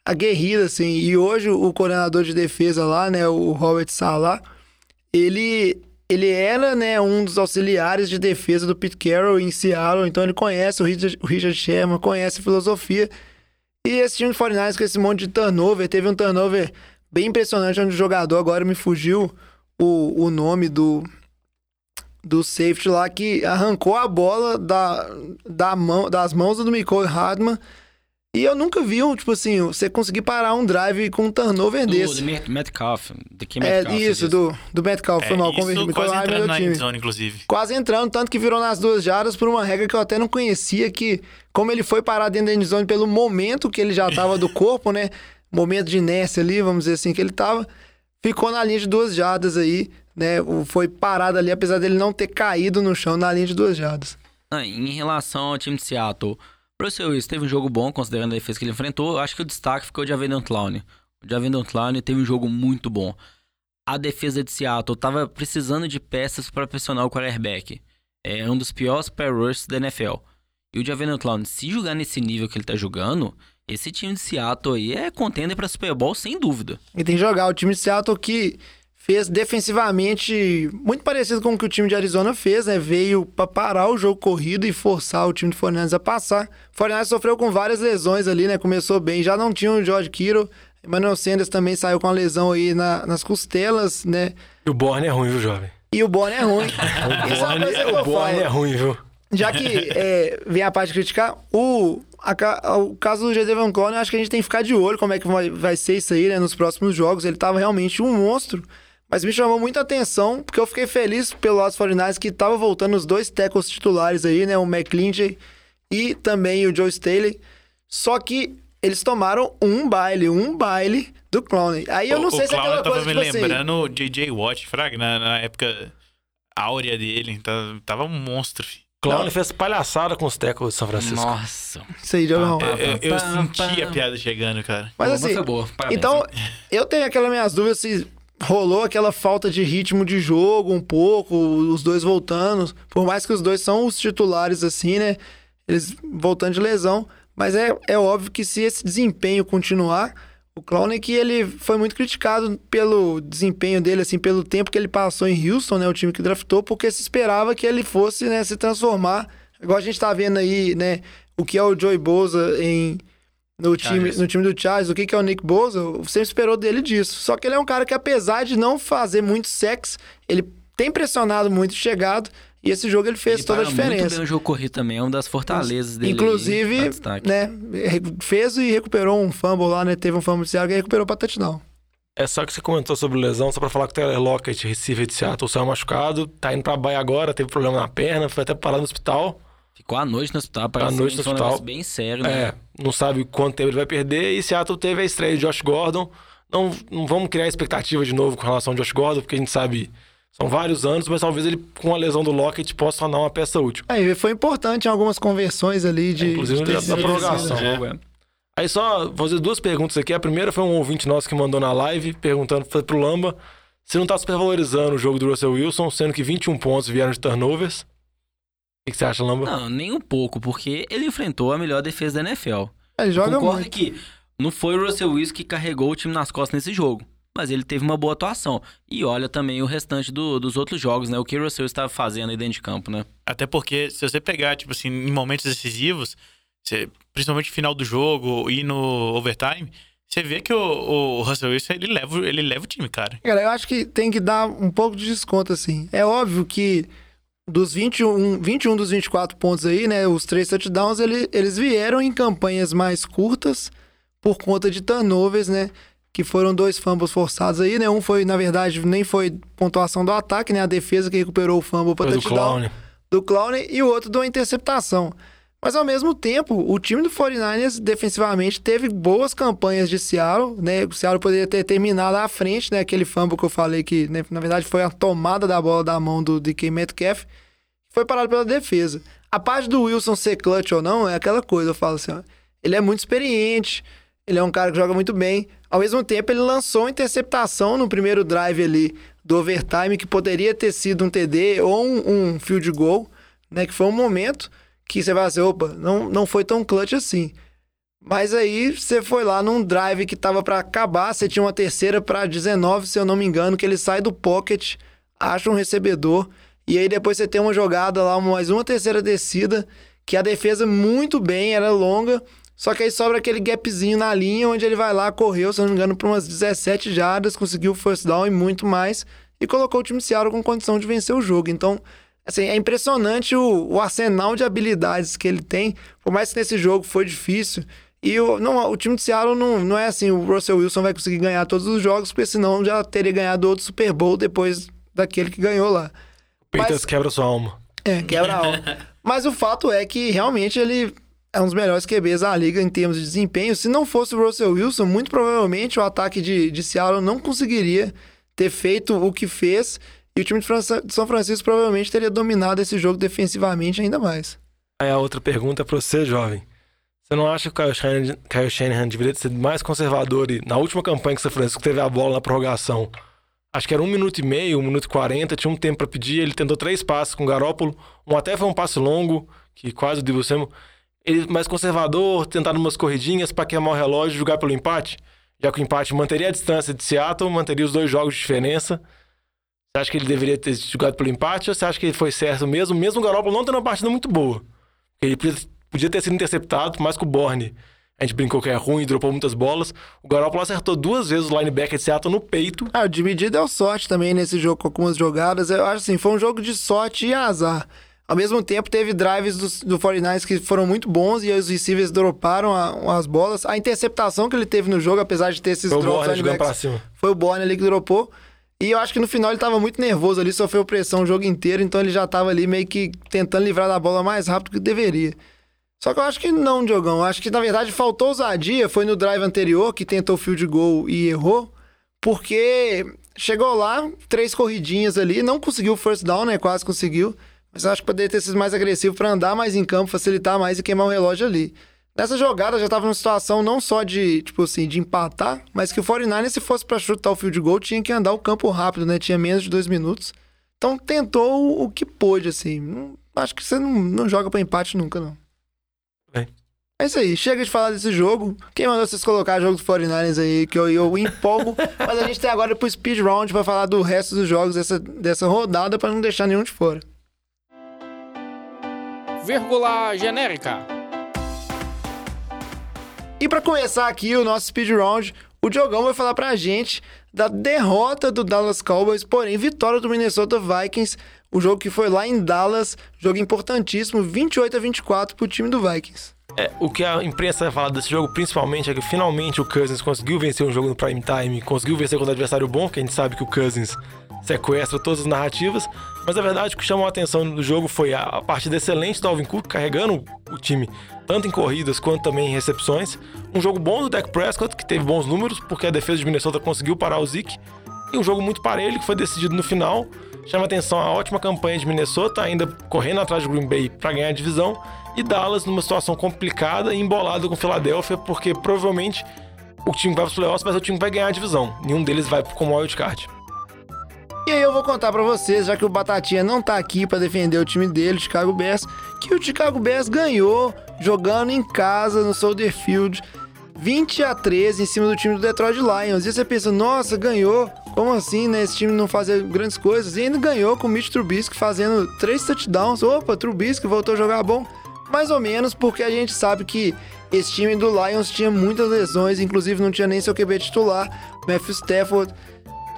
aguerrida, assim. E hoje o coordenador de defesa lá, né, o Robert Salah, ele, ele era, né, um dos auxiliares de defesa do Pete Carroll em Seattle, então ele conhece o Richard, o Richard Sherman, conhece a filosofia. E esse time do 49ers com esse monte de turnover, teve um turnover bem impressionante onde o jogador, agora me fugiu o, o nome do, do safety lá, que arrancou a bola da, da mão, das mãos do Nicole Hardman. E eu nunca vi, um, tipo assim, você conseguir parar um drive com um turnover Do, desse. do Met- Metcalf. De que É Metcalf, isso, diz. do, do Metcalf, foi É, mal, converti. isso quase é entrando do na time. endzone, inclusive. Quase entrando, tanto que virou nas duas jardas por uma regra que eu até não conhecia, que como ele foi parar dentro da endzone pelo momento que ele já tava do *laughs* corpo, né? Momento de inércia ali, vamos dizer assim, que ele tava, ficou na linha de duas jardas aí, né? Foi parado ali, apesar dele não ter caído no chão na linha de duas jardas. Ah, em relação ao time de Seattle, Russell Wilson teve um jogo bom, considerando a defesa que ele enfrentou. Acho que o destaque ficou de Avedon Clown. O Javedon Clown teve um jogo muito bom. A defesa de Seattle estava precisando de peças para pressionar o quarterback. É um dos piores pair da NFL. E o Javedon Clown, se jogar nesse nível que ele tá jogando, esse time de Seattle aí é contender para Super Bowl sem dúvida. E tem que jogar. O time de Seattle que fez defensivamente muito parecido com o que o time de Arizona fez, né? Veio para parar o jogo corrido e forçar o time de Fornandes a passar. O Fornandes sofreu com várias lesões ali, né? Começou bem. Já não tinha o George Kittle. Emmanuel Sanders também saiu com a lesão aí na- nas costelas, né? E o Borne é ruim, viu, jovem? E o Bonner é ruim. *laughs* O é uma Borne, eu o Borne é ruim, viu? Já que é, vem a parte de criticar, o, a o caso do Jadevon Clowney, eu acho que a gente tem que ficar de olho como é que vai, vai ser isso aí, né, nos próximos jogos. Ele tava realmente um monstro, mas me chamou muita atenção, porque eu fiquei feliz pelo dos 49ers que tava voltando os dois tackles titulares aí, né, o McClinchey e também o Joe Staley. Só que eles tomaram um baile, um baile do Clowney. Aí eu não o, sei o se é aquela Clown tava coisa, me tipo assim... lembrando o J.J. Watt, Fraga, na, na época áurea dele. Tá- Tava um monstro, filho. Clown fez palhaçada com os tecos de São Francisco. Nossa. Isso aí, Diogão. Eu, eu- eu senti a piada chegando, cara. Mas Boa, assim, foi boa. Parabéns, então, hein? eu tenho aquelas minhas dúvidas se rolou aquela falta de ritmo de jogo um pouco, os dois voltando. Por mais que os dois são os titulares, assim, né? Eles voltando de lesão. Mas é, é óbvio que se esse desempenho continuar, o que ele foi muito criticado pelo desempenho dele, assim, pelo tempo que ele passou em Houston, né? O time que draftou, porque se esperava que ele fosse, né, se transformar. Igual a gente tá vendo aí, né? O que é o Joey Bosa em, no, time, no time do Charles, o que que é o Nick Bosa, você esperou dele disso. Só que ele é um cara que, apesar de não fazer muito sexo, ele tem pressionado muito, chegado, e esse jogo ele fez Ele toda a para Muito diferença. bem o jogo corrido também, é uma das fortalezas dele. aí, Inclusive, destaque. né, fez e recuperou um fumble lá, né? Teve um fumble de Seattle que recuperou pra touchdown. É só que você comentou sobre lesão, só pra falar que o Taylor Lockett, receiver de Seattle, saiu machucado, tá indo pra baia agora, teve problema na perna, foi até parar no hospital. Ficou à noite no hospital, parece noite no um hospital. negócio bem sério, né? É, não sabe quanto tempo ele vai perder. E Seattle teve a estreia de Josh Gordon. Não, não vamos criar expectativa de novo com relação ao Josh Gordon, porque a gente sabe. São vários anos, mas talvez ele, com a lesão do Lockett, possa tornar uma peça útil. Aí foi importante em algumas conversões ali de. Inclusive de na prorrogação. Jogo, é. Aí só vou fazer duas perguntas aqui. A primeira foi um ouvinte nosso que mandou na live, perguntando pro Lamba se não tá supervalorizando o jogo do Russell Wilson, sendo que 21 pontos vieram de turnovers. O que que você acha, Lamba? Não, nem um pouco, porque ele enfrentou a melhor defesa da NFL. Ele joga Concordo muito. que não foi o Russell Wilson que carregou o time nas costas nesse jogo. Mas ele teve uma boa atuação. E olha também o restante do- dos outros jogos, né? O que o Russell estava fazendo aí dentro de campo, né? Até porque, se você pegar, tipo assim, em momentos decisivos, você- principalmente no final do jogo e no overtime, você vê que o, o Russell Wilson, ele leva, o- ele leva o time, cara. Cara, eu acho que tem que dar um pouco de desconto, assim. É óbvio que dos 21, 21 dos 24 pontos aí, né? Os três touchdowns, ele- eles vieram em campanhas mais curtas por conta de turnovers, né? Que foram dois fumbles forçados aí, né? Um foi, na verdade, nem foi pontuação do ataque, né? A defesa que recuperou o fumble para Foi do touchdown Clown. do Clown e o outro de uma interceptação. Mas ao mesmo tempo, o time do 49ers defensivamente teve boas campanhas de Seattle, né? O Seattle poderia ter terminado à frente, né? Aquele fumble que eu falei que, né, na verdade, foi a tomada da bola da mão do DK Metcalf, foi parado pela defesa. A parte do Wilson ser clutch ou não é aquela coisa, eu falo assim, ó, ele é muito experiente, ele é um cara que joga muito bem. Ao mesmo tempo, ele lançou interceptação no primeiro drive ali do overtime, que poderia ter sido um TD ou um, um field goal, né? Que foi um momento que você vai dizer, opa, não, não foi tão clutch assim. Mas aí você foi lá num drive que tava pra acabar, você tinha uma terceira pra 19, se eu não me engano, que ele sai do pocket, acha um recebedor, e aí depois você tem uma jogada lá, mais uma terceira descida, que a defesa muito bem, era longa, só que aí sobra aquele gapzinho na linha, onde ele vai lá, correu, se eu não me engano, por umas 17 jardas, conseguiu o first down e muito mais, e colocou o time Seattle com condição de vencer o jogo. Então, assim, é impressionante o, o arsenal de habilidades que ele tem, por mais que nesse jogo foi difícil. E o, não, o time de Seattle não, não é assim, o Russell Wilson vai conseguir ganhar todos os jogos, porque senão já teria ganhado outro Super Bowl depois daquele que ganhou lá. Peters Mas- quebra sua alma. É, quebra a alma. *laughs* Mas o fato é que realmente ele é um dos melhores QBs da liga em termos de desempenho. Se não fosse o Russell Wilson, muito provavelmente o ataque de, de Seattle não conseguiria ter feito o que fez. E o time de, França- de São Francisco provavelmente teria dominado esse jogo defensivamente ainda mais. Aí a outra pergunta é pra você, jovem. Você não acha que o Kyle Shanahan, Kyle Shanahan deveria sido mais conservador e na última campanha que São Francisco teve a bola na prorrogação? Acho que era um minuto e meio, um minuto e quarenta, tinha um tempo pra pedir. Ele tentou três passes com o Garópolo, um até foi um passe longo, que quase o Debo Samuel. Ele mais conservador, tentando umas corridinhas pra queimar o relógio e jogar pelo empate. Já que o empate manteria a distância de Seattle, manteria os dois jogos de diferença. Você acha que ele deveria ter jogado pelo empate ou você acha que ele foi certo mesmo, mesmo o Garoppolo não tendo uma partida muito boa? Ele podia- ter sido interceptado, mais que o Borne. A gente brincou que é ruim, dropou muitas bolas. O Garoppolo acertou duas vezes o linebacker de Seattle no peito. Ah, o G deu sorte também nesse jogo com algumas jogadas. Eu acho assim, foi um jogo de sorte e azar. Ao mesmo tempo, teve drives do, do 49ers que foram muito bons e os receivers droparam a- as bolas. A interceptação que ele teve no jogo, apesar de ter esses Foi o drops Borne jogando pra cima. foi o Borne ali que dropou. E eu acho que no final ele tava muito nervoso ali, sofreu pressão o jogo inteiro, então ele já tava ali meio que tentando livrar da bola mais rápido que deveria. Só que eu acho que não, Diogão. Eu acho que na verdade faltou ousadia. Foi no drive anterior que tentou field goal e errou. Porque chegou lá, três corridinhas ali, não conseguiu o first down, né? Quase conseguiu. Mas eu acho que poderia ter sido mais agressivo para andar mais em campo, facilitar mais e queimar o relógio ali. Nessa jogada já tava numa situação não só de, tipo assim, de empatar, mas que o 49 se fosse para chutar o field goal, tinha que andar o campo rápido, né? Tinha menos de dois minutos. Então tentou o- que pôde, assim. Não- acho que você não, não joga para empate nunca, não. Bem. É isso aí, chega de falar desse jogo. Quem mandou vocês colocar jogo dos 49ers aí, que eu, eu empolgo. *laughs* mas a gente tem agora pro speed round pra falar do resto dos jogos dessa, dessa rodada pra não deixar nenhum de fora. Vírgula genérica. E pra começar aqui o nosso speed round, o Diogão vai falar pra gente da derrota do Dallas Cowboys, porém vitória do Minnesota Vikings, o jogo que foi lá em Dallas, jogo importantíssimo, 28 a 24 pro time do Vikings. É, o que a imprensa vai falar desse jogo, principalmente, é que finalmente o Cousins conseguiu vencer um jogo no prime time, conseguiu vencer contra um adversário bom, porque a gente sabe que o Cousins sequestra todas as narrativas. Mas a verdade o que chamou a atenção do jogo foi a, a partida excelente do Alvin Cook, carregando o time tanto em corridas quanto também em recepções. Um jogo bom do Dak Prescott, que teve bons números, porque a defesa de Minnesota conseguiu parar o Zeke. E um jogo muito parelho, que foi decidido no final. Chama atenção a ótima campanha de Minnesota, ainda correndo atrás de Green Bay para ganhar a divisão. E Dallas numa situação complicada e embolada com Filadélfia, porque provavelmente o time vai para os playoffs ser o time vai ganhar a divisão. Nenhum deles vai como wildcard. E aí eu vou contar pra vocês, já que o Batatinha não tá aqui pra defender o time dele, o Chicago Bears, que o Chicago Bears ganhou jogando em casa no Soldier Field 20 a 13 em cima do time do Detroit Lions. E você pensa, nossa, ganhou. Como assim, né? Esse time não fazia grandes coisas. E ainda ganhou com o Mitch Trubisky fazendo três touchdowns. Opa, Trubisky voltou a jogar bom. Mais ou menos porque a gente sabe que esse time do Lions tinha muitas lesões, inclusive não tinha nem seu QB titular. Matthew Stafford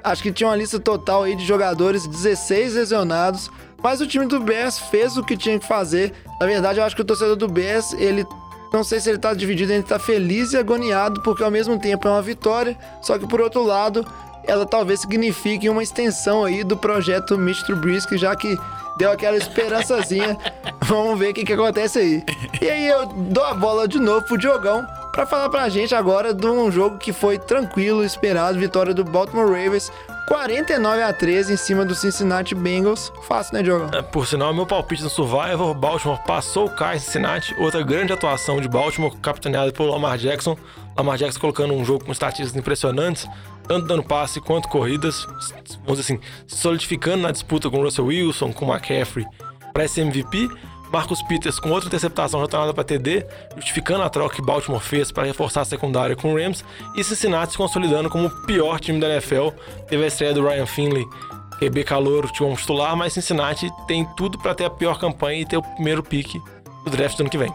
Acho que tinha uma lista total aí de jogadores, 16 lesionados. Mas o time do Bears fez o que tinha que fazer. Na verdade, eu acho que o torcedor do Bears, ele não sei se ele tá dividido, ele tá feliz e agoniado, porque ao mesmo tempo é uma vitória, só que por outro lado, ela talvez signifique uma extensão aí do projeto Mitch Trubisky, já que deu aquela esperançazinha. *laughs* Vamos ver o que, que acontece aí. E aí eu dou a bola de novo pro Diogão para falar pra gente agora de um jogo que foi tranquilo, esperado, vitória do Baltimore Ravens, 49 a 13 em cima do Cincinnati Bengals. Fácil, né, Diogão? É, por sinal, meu palpite no Survivor, Baltimore passou o Kai Cincinnati, outra grande atuação de Baltimore, capitaneada pelo Lamar Jackson. Lamar Jackson colocando um jogo com estatísticas impressionantes, tanto dando passe quanto corridas, vamos dizer assim, solidificando na disputa com Russell Wilson, com McCaffrey para esse MVP. Marcus Peters com outra interceptação retornada para TD, justificando a troca que Baltimore fez para reforçar a secundária com o Rams, e Cincinnati se consolidando como o pior time da NFL. Teve a estreia do Ryan Finley, QB calor, time titular, mas Cincinnati tem tudo para ter a pior campanha e ter o primeiro pique do draft do ano que vem.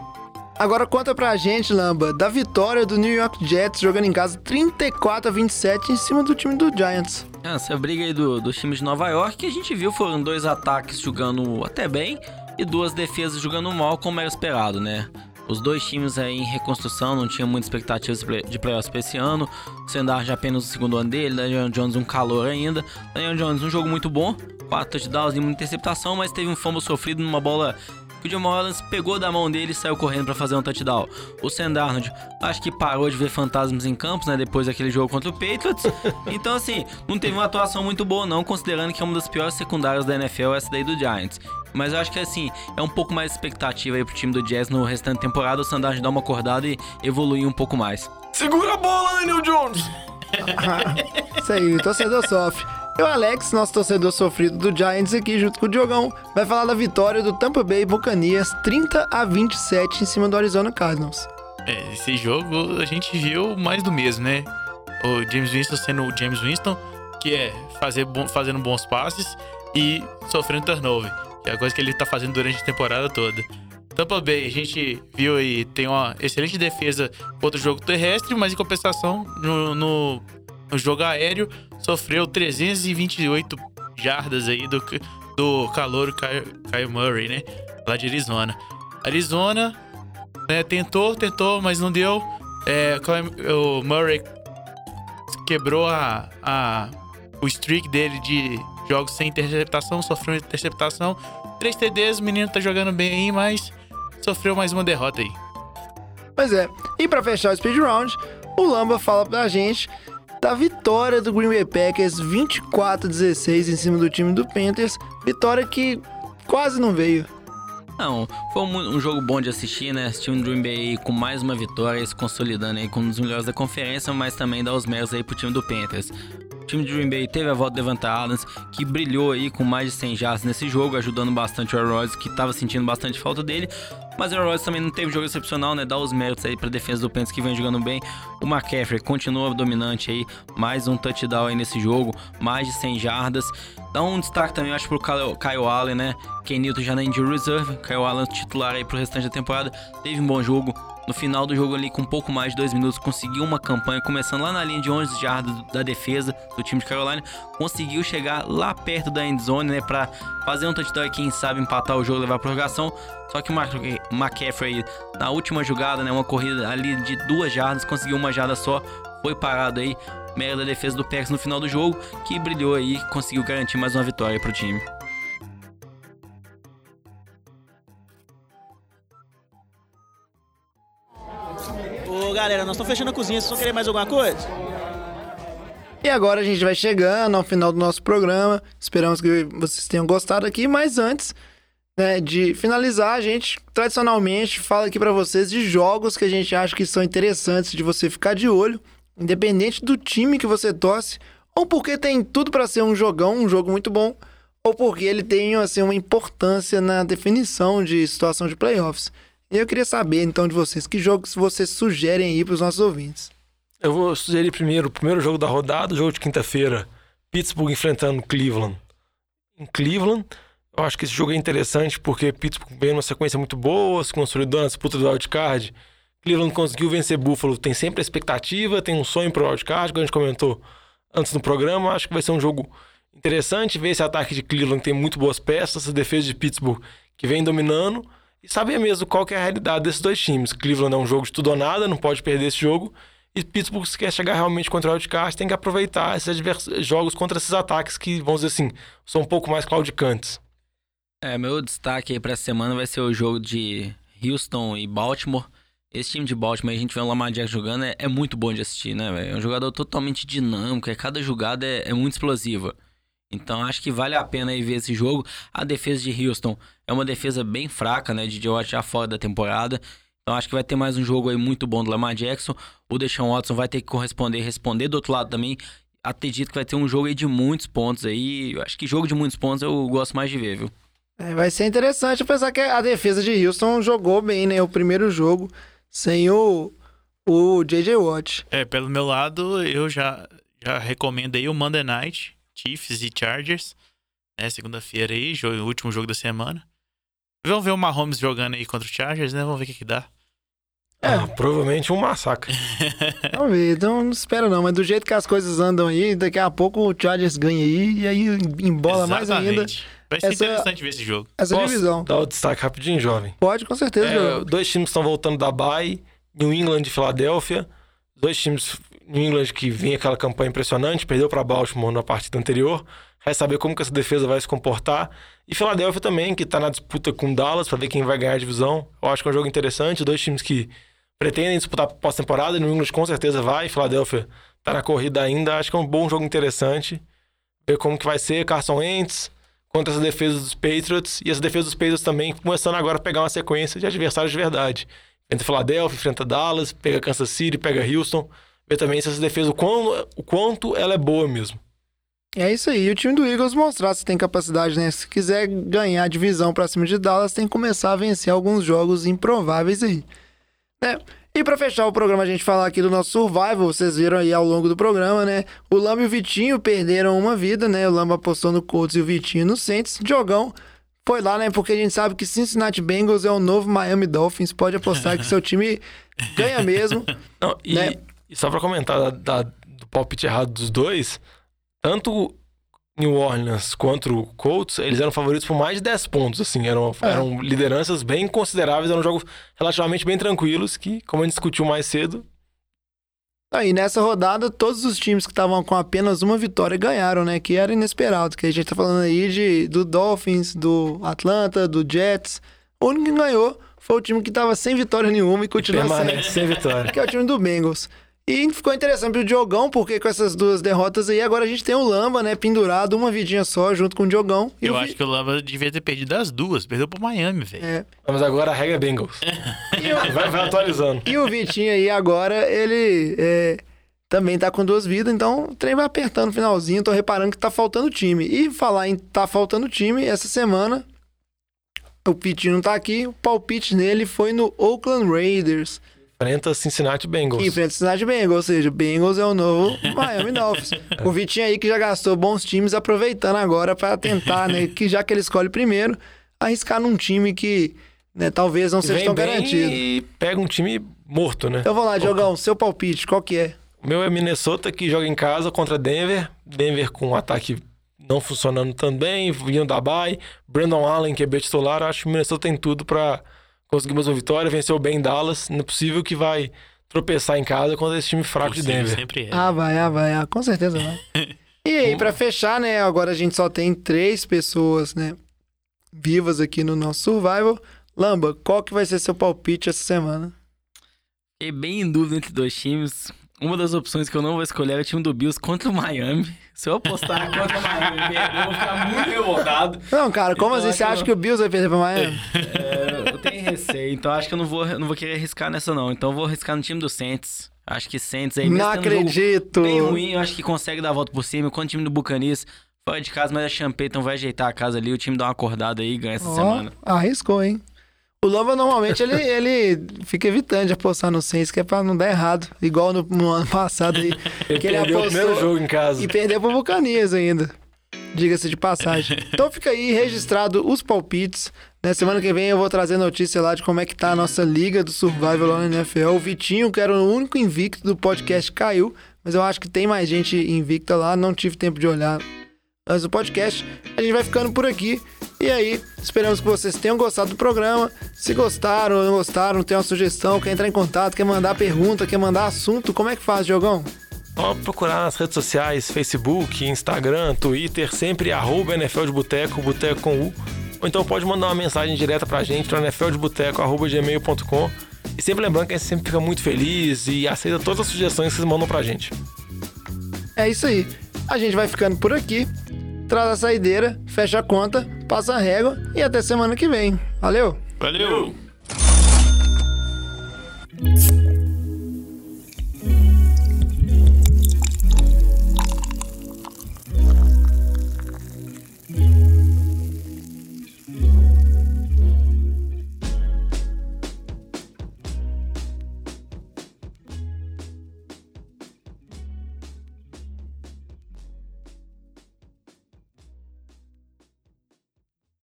Agora conta pra gente, Lamba, da vitória do New York Jets jogando em casa 34 a 27 em cima do time do Giants. Essa briga aí do, dos times de Nova York que a gente viu foram dois ataques jogando até bem e duas defesas jogando mal, como era esperado, né? Os dois times aí em reconstrução, não tinha muitas expectativas de playoffs para esse ano. Sendar já apenas o segundo ano dele, Daniel Jones um calor ainda. Daniel Jones um jogo muito bom, quatro touchdowns e muita interceptação, mas teve um fumble sofrido numa bola que o John Morales pegou da mão dele e saiu correndo para fazer um touchdown. O Sam Darnold, acho que parou de ver fantasmas em campos, né, depois daquele jogo contra o Patriots. *laughs* Então, assim, não teve uma atuação muito boa não, considerando que é uma das piores secundárias da NFL essa daí do Giants. Mas eu acho que assim, é um pouco mais expectativa aí pro time do Jazz no restante da temporada, o Sandage dar uma acordada e evoluir um pouco mais. Segura a bola, Daniel Jones! *laughs* *laughs* Isso aí, o torcedor sofre. E o Alex, nosso torcedor sofrido do Giants aqui, junto com o Diogão, vai falar da vitória do Tampa Bay Buccaneers 30 a 27 em cima do Arizona Cardinals. É, esse jogo a gente viu mais do mesmo, né? O James Winston sendo o James Winston, que é fazer bom, fazendo bons passes e sofrendo turnover que é a coisa que ele tá fazendo durante a temporada toda. Tampa Bay, a gente viu aí, tem uma excelente defesa contra o jogo terrestre, mas em compensação, no, no, no jogo aéreo, sofreu 328 jardas aí do, do calor Kyle, Murray, né? Lá de Arizona. Arizona, né, tentou, tentou, mas não deu. É, o Murray quebrou a, a, o streak dele de jogos sem interceptação, sofreu interceptação. 3 TDs, o menino tá jogando bem aí, mas sofreu mais uma derrota aí. Pois é, e para fechar o speed round, o Lamba fala pra gente da vitória do Green Bay Packers 24 a 16 em cima do time do Panthers, vitória que quase não veio. Não, foi um, um, jogo bom de assistir, né? Assistir um Dream Bay com mais uma vitória, se consolidando aí como um dos melhores da conferência, mas também dá os méritos aí pro time do Panthers time de Green Bay teve a volta de Devante Adams, que brilhou aí com mais de 100 jardas nesse jogo, ajudando bastante o Aaron Rodgers, que estava sentindo bastante falta dele. Mas o Aaron Rodgers também não teve jogo excepcional, né? Dá os méritos aí para defesa do Panthers que vem jogando bem. O McCaffrey continua dominante aí, mais um touchdown aí nesse jogo, mais de 100 jardas. Dá um destaque também, acho, pro Kyle Allen, né? Ken Newton já na injury reserve, Kyle Allen titular aí pro restante da temporada. Teve um bom jogo, no final do jogo ali com um pouco mais de dois minutos conseguiu uma campanha começando lá na linha de 11 jardas da defesa do time de Carolina, conseguiu chegar lá perto da end zone, né, para fazer um touchdown e quem sabe empatar o jogo, levar a prorrogação. Só que o McCaffrey na última jogada, né, uma corrida ali de duas jardas, conseguiu uma jarda só, foi parado aí mérito da defesa do Packers no final do jogo, que brilhou aí, conseguiu garantir mais uma vitória pro time. Galera, nós estamos fechando a cozinha. Vocês vão querer mais alguma coisa? E agora a gente vai chegando ao final do nosso programa. Esperamos que vocês tenham gostado aqui, mas antes né, de finalizar, a gente tradicionalmente fala aqui para vocês de jogos que a gente acha que são interessantes de você ficar de olho, independente do time que você torce, ou porque tem tudo para ser um jogão, um jogo muito bom, ou porque ele tem assim uma importância na definição de situação de playoffs. E eu queria saber então de vocês que jogos vocês sugerem aí para os nossos ouvintes. Eu vou sugerir primeiro o primeiro jogo da rodada, o jogo de quinta-feira, Pittsburgh enfrentando Cleveland. Em Cleveland, eu acho que esse jogo é interessante porque Pittsburgh veio numa sequência muito boa, se consolidou na disputa do wildcard. Cleveland conseguiu vencer Buffalo, tem sempre a expectativa, tem um sonho pro wildcard, como a gente comentou antes no programa. Acho que vai ser um jogo interessante ver esse ataque de Cleveland, que tem muito boas peças, essa defesa de Pittsburgh que vem dominando. E saber mesmo qual que é a realidade desses dois times. Cleveland é um jogo de tudo ou nada, não pode perder esse jogo. E Pittsburgh, se quer chegar realmente contra o wildcard, tem que aproveitar esses jogos contra esses ataques que, vamos dizer assim, são um pouco mais claudicantes. É, meu destaque aí pra semana vai ser o jogo de Houston e Baltimore. Esse time de Baltimore, a gente vê o Lamar Jackson jogando, é, é muito bom de assistir, né, velho? É um jogador totalmente dinâmico, é, cada jogada é, é muito explosiva. Então acho que vale a pena aí ver esse jogo. A defesa de Houston é uma defesa bem fraca, né? De Watt já fora da temporada. Então acho que vai ter mais um jogo aí muito bom do Lamar Jackson. O Deshaun Watson vai ter que corresponder, responder do outro lado também. Acredito que vai ter um jogo aí de muitos pontos aí. Eu acho que jogo de muitos pontos eu gosto mais de ver, viu? É, vai ser interessante, apesar que a defesa de Houston jogou bem, né? O primeiro jogo sem o, o J.J. Watt. É, pelo meu lado, eu já, já recomendo aí o Monday Night, Chiefs e Chargers, né? Segunda-feira aí, jogo, o último jogo da semana. Vamos ver o Mahomes jogando aí contra o Chargers, né? Vamos ver o que, que dá. É, ah, provavelmente um massacre. *laughs* Vamos ver, então não espero não, mas do jeito que as coisas andam aí, daqui a pouco o Chargers ganha aí e aí embola mais ainda. Vai ser essa, interessante ver esse jogo. Essa Posso divisão. Dar o destaque rapidinho, jovem. Pode, com certeza. É, dois times estão voltando da Bay, New England e Filadélfia. Dois times, New England que vinha aquela campanha impressionante, perdeu para Baltimore na partida anterior. Vai saber como que essa defesa vai se comportar. E Filadélfia também, que está na disputa com Dallas para ver quem vai ganhar a divisão. Eu acho que é um jogo interessante. Dois times que pretendem disputar pós-temporada. New England com certeza vai. Filadélfia está na corrida ainda. Acho que é um bom jogo interessante. Ver como que vai ser. Carson Wentz contra essa defesa dos Patriots. E essa defesa dos Patriots também começando agora a pegar uma sequência de adversários de verdade. Enfrenta Filadélfia, enfrenta Dallas, pega Kansas City, pega Houston. Ver também se essa defesa, o quanto, o quanto ela é boa mesmo. É isso aí. E o time do Eagles mostrar se tem capacidade, né? Se quiser ganhar a divisão pra cima de Dallas, tem que começar a vencer alguns jogos improváveis aí. Né? E para fechar o programa, a gente falar aqui do nosso Survival, vocês viram aí ao longo do programa, né? O Lamba e o Vitinho perderam uma vida, né? O Lamba apostou no Colts e o Vitinho no Saints. Jogão foi lá, né? Porque a gente sabe que Cincinnati Bengals é o novo Miami Dolphins. Pode apostar que seu time *laughs* ganha mesmo. Não, e, né? E só para comentar da, da, do palpite errado dos dois, tanto New Orleans contra o Colts, eles eram favoritos por mais de 10 pontos, assim, eram, é. eram lideranças bem consideráveis, eram jogos relativamente bem tranquilos, que, como a gente discutiu mais cedo... Aí, nessa rodada, todos os times que estavam com apenas uma vitória ganharam, né? Que era inesperado, que a gente tá falando aí de, do Dolphins, do Atlanta, do Jets. O único que ganhou foi o time que tava sem vitória nenhuma e continua sem, sem vitória. *laughs* Que é o time do Bengals. E ficou interessante pro Diogão, porque com essas duas derrotas aí, agora a gente tem o Lamba, né, pendurado, uma vidinha só, junto com o Diogão. Eu, acho que o Lamba devia ter perdido as duas, perdeu pro Miami, velho. É. Mas agora a regra é Bengals. *laughs* vai, vai, atualizando. E o Vitinho aí, agora, ele é, também tá com duas vidas, então o trem vai apertando no finalzinho, tô reparando que tá faltando time. E falar em tá faltando time, essa semana, o Vitinho não tá aqui, o palpite nele foi no Oakland Raiders enfrenta Cincinnati Bengals. enfrenta Cincinnati Bengals, ou seja, Bengals é o novo *laughs* Miami Dolphins. O Vitinho aí que já gastou bons times, aproveitando agora para tentar, né, que já que ele escolhe primeiro, arriscar num time que, né, talvez não seja tão garantido. E pega um time morto, né? Então vamos lá, Diogão, seu palpite, qual que é? O meu é Minnesota que joga em casa contra Denver. Denver com um ataque não funcionando também, vindo da bye. Brandon Allen, que é titular, acho que o Minnesota tem tudo para conseguimos uma vitória, venceu bem Dallas. Não é possível que vai tropeçar em casa contra esse time fraco de Possível Denver. sempre é. Ah, vai, ah, vai, ah, com certeza vai. *laughs* E aí, pra fechar, né? Agora a gente só tem três pessoas, né? Vivas aqui no nosso Survival. Lamba, qual que vai ser seu palpite essa semana? Fiquei bem em dúvida entre dois times. Uma das opções que eu não vou escolher é o time do Bills contra o Miami. Se eu apostar contra o Miami, eu vou ficar muito revoltado. Não, cara, como Então, assim? Você que acha eu- que o Bills vai perder pra Miami? *laughs* É, receio, então acho que eu não vou, não vou querer arriscar nessa, não. Então eu vou arriscar no time do Saints. Acho que Saints aí Não um acredito. Bem ruim, eu acho que consegue dar a volta por cima. Enquanto o time do Buccaneers fora de casa, mas a Champeyton vai ajeitar a casa ali. O time dá uma acordada aí e ganha essa Ó, semana. arriscou, hein? O Lamba normalmente ele, *laughs* ele fica evitando de apostar no Saints, que é pra não dar errado. Igual no, no ano passado aí. Ele ele perdeu o primeiro jogo em casa. e perdeu pro Bucanias ainda. Diga-se de passagem. *laughs* Então fica aí registrado os palpites. Na semana que vem eu vou trazer notícia lá de como é que tá a nossa liga do Survival lá na NFL. O Vitinho, que era o único invicto do podcast, caiu. Mas eu acho que tem mais gente invicta lá. Não tive tempo de olhar antes do podcast. A gente vai ficando por aqui. E aí, esperamos que vocês tenham gostado do programa. Se gostaram ou não gostaram, tem uma sugestão, quer entrar em contato, quer mandar pergunta, quer mandar assunto, como é que faz, Diogão? Só procurar nas redes sociais, Facebook, Instagram, Twitter, sempre arroba NFL de Boteco, Boteco com U. Ou então pode mandar uma mensagem direta pra gente para nfldeboteco.gmail.com. E sempre lembrando que a gente sempre fica muito feliz e aceita todas as sugestões que vocês mandam pra gente. É isso aí. A gente vai ficando por aqui. Traz a saideira, fecha a conta, passa a régua e até semana que vem. Valeu! Valeu! Valeu!